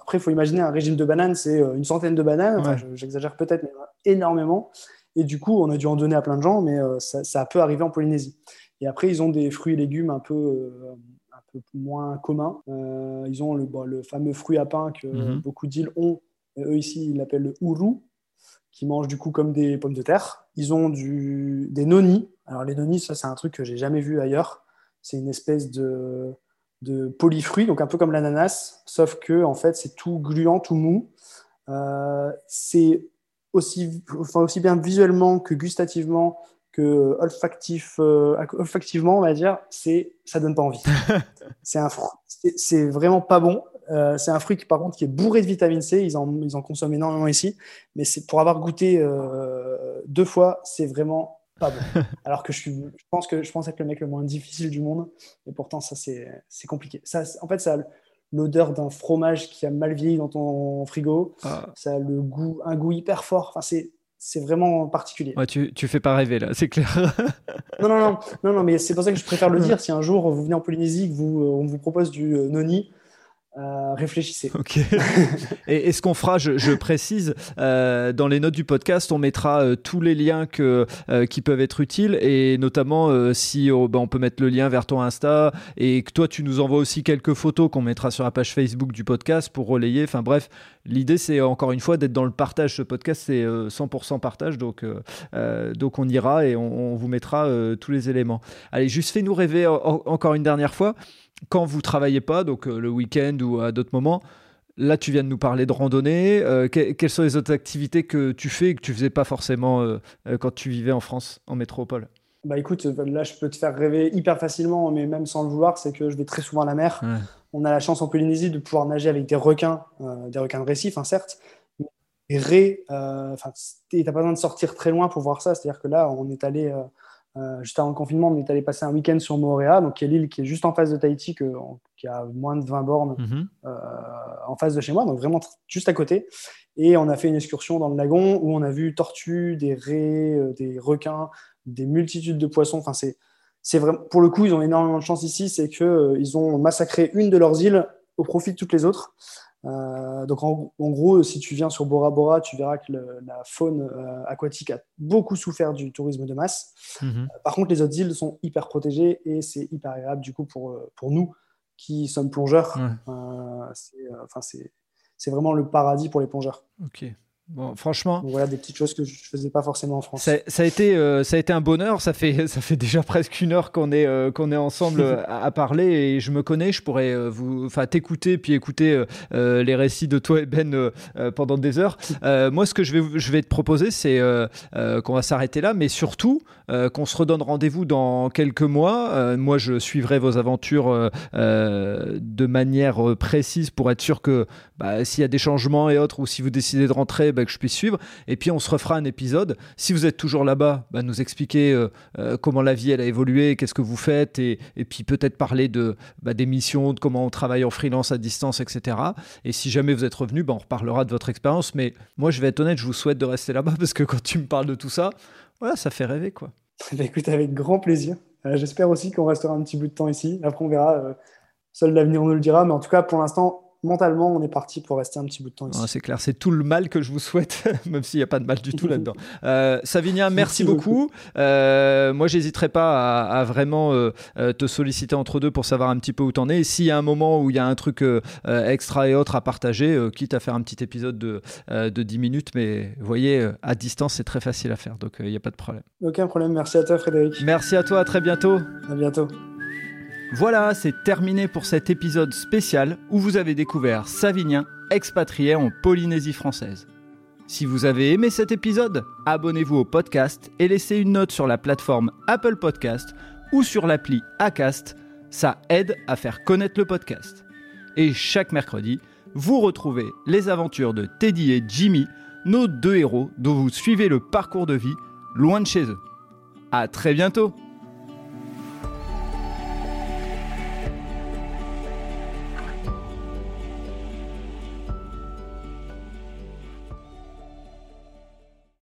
après, il faut imaginer un régime de bananes, c'est euh, une centaine de bananes. J'exagère peut-être, mais énormément. Et du coup, on a dû en donner à plein de gens, mais euh, ça, ça, peut arriver en Polynésie. Et après, ils ont des fruits et légumes un peu, euh, un peu moins communs. ils ont le, le, fameux fruit à pain que mhm. beaucoup d'îles ont. Eux, ici, ils l'appellent le uru, qui mange du coup comme des pommes de terre. Ils ont du, des nonis. Alors, les nonis, ça, c'est un truc que j'ai jamais vu ailleurs. C'est une espèce de de polyfruits, donc un peu comme l'ananas, sauf que en fait c'est tout gluant, tout mou. Euh, c'est aussi, enfin, aussi bien visuellement que gustativement que olfactif, euh, olfactivement, on va dire, c'est ça donne pas envie. c'est vraiment pas bon. Euh, c'est un fruit qui par contre qui est bourré de vitamine C. Ils en, ils en consomment énormément ici, mais c'est pour avoir goûté deux fois, c'est vraiment pas bon. Alors que je, suis, je, pense que je pense être le mec le moins difficile du monde, et pourtant ça c'est compliqué. Ça, en fait, ça a l'odeur d'un fromage qui a mal vieilli dans ton frigo. Ah. Ça a le goût, un goût hyper fort. Enfin, c'est c'est vraiment particulier. Ouais, tu, tu fais pas rêver là, c'est clair. non, non, non, non, non mais c'est pour ça que je préfère le dire. Si un jour vous venez en Polynésie, que vous, on vous propose du euh, noni, euh, réfléchissez. Ok. et, ce qu'on fera, je, précise, euh, dans les notes du podcast, on mettra euh, tous les liens qui peuvent être utiles et notamment si oh, bah, on peut mettre le lien vers ton Insta et que toi tu nous envoies aussi quelques photos qu'on mettra sur la page Facebook du podcast pour relayer. Enfin bref, l'idée c'est encore une fois d'être dans le partage. Ce podcast c'est 100% partage, donc, donc on ira et on, vous mettra tous les éléments. Allez, juste fais-nous rêver encore une dernière fois quand vous travaillez pas, donc euh, le week-end ou à d'autres moments, là tu viens de nous parler de randonnée. Euh, quelles sont les autres activités que tu fais et que tu faisais pas forcément euh, quand tu vivais en France, en métropole? Bah écoute, là je peux te faire rêver hyper facilement, mais même sans le vouloir, c'est que je vais très souvent à la mer. On a la chance en Polynésie de pouvoir nager avec des requins, des requins de récif, hein, certes, des raies. Enfin, n'as pas besoin de sortir très loin pour voir ça. C'est-à-dire que là, on est allé euh, juste avant le confinement, on est allé passer un week-end sur Moorea, donc qui est l'île qui est juste en face de Tahiti, qui a moins de 20 bornes mhm. euh, en face de chez moi, donc vraiment juste à côté. Et on a fait une excursion dans le lagon où on a vu tortues, des raies, euh, des requins, des multitudes de poissons. Enfin, c'est, c'est vraiment, pour le coup, ils ont énormément de chance ici, c'est qu'ils ils ont massacré une de leurs îles au profit de toutes les autres. Euh, donc en, gros, si tu viens sur Bora Bora, tu verras que la faune euh, aquatique a beaucoup souffert du tourisme de masse. Mhm. Euh, par contre, les autres îles sont hyper protégées et c'est hyper agréable du coup pour, pour nous qui sommes plongeurs. c'est vraiment le paradis pour les plongeurs. Ok. Bon, franchement. voilà des petites choses que je faisais pas forcément en France. Ça, a été, euh, ça a été un bonheur. Ça fait, ça fait déjà presque une heure qu'on est, euh, qu'on est ensemble euh, à, parler et je me connais. Je pourrais vous, enfin, t'écouter puis écouter les récits de toi et Ben pendant des heures. moi, ce que je vais, je vais te proposer, c'est qu'on va s'arrêter là, mais surtout qu'on se redonne rendez-vous dans quelques mois. moi, je suivrai vos aventures de manière précise pour être sûr que bah, s'il y a des changements et autres ou si vous décidez de rentrer, bah, que je puisse suivre. Et puis on se refera un épisode. Si vous êtes toujours là-bas, bah, nous expliquer euh, euh, comment la vie elle a évolué, qu'est-ce que vous faites, et, puis peut-être parler de des missions, de comment on travaille en freelance à distance, etc. Et si jamais vous êtes revenu, on reparlera de votre expérience. Mais moi, je vais être honnête, je vous souhaite de rester là-bas parce que quand tu me parles de tout ça, voilà, ça fait rêver quoi. Bah, écoute, avec grand plaisir. Euh, j'espère aussi qu'on restera un petit bout de temps ici. Après, on verra. seul l'avenir nous le dira. Mais en tout cas, pour l'instant, mentalement, on est parti pour rester un petit bout de temps ici. c'est clair, c'est tout le mal que je vous souhaite, même s'il n'y a pas de mal du tout là-dedans. Euh, Savinia, merci, beaucoup. Euh, moi, j'hésiterai pas à, vraiment euh, euh, te solliciter entre deux pour savoir un petit peu où tu en es. Et s'il y a un moment où il y a un truc extra et autre à partager, quitte à faire un petit épisode de, de 10 minutes, mais vous voyez, à distance, c'est très facile à faire, donc il n'y a pas de problème. Aucun problème, merci à toi Frédéric. Merci à toi, à très bientôt. À bientôt. Voilà, c'est terminé pour cet épisode spécial où vous avez découvert Savinien, expatrié en Polynésie française. Si vous avez aimé cet épisode, abonnez-vous au podcast et laissez une note sur la plateforme Apple Podcast ou sur l'appli Acast, ça aide à faire connaître le podcast. Et chaque mercredi, vous retrouvez les aventures de Teddy et Jimmy, nos deux héros dont vous suivez le parcours de vie loin de chez eux. À très bientôt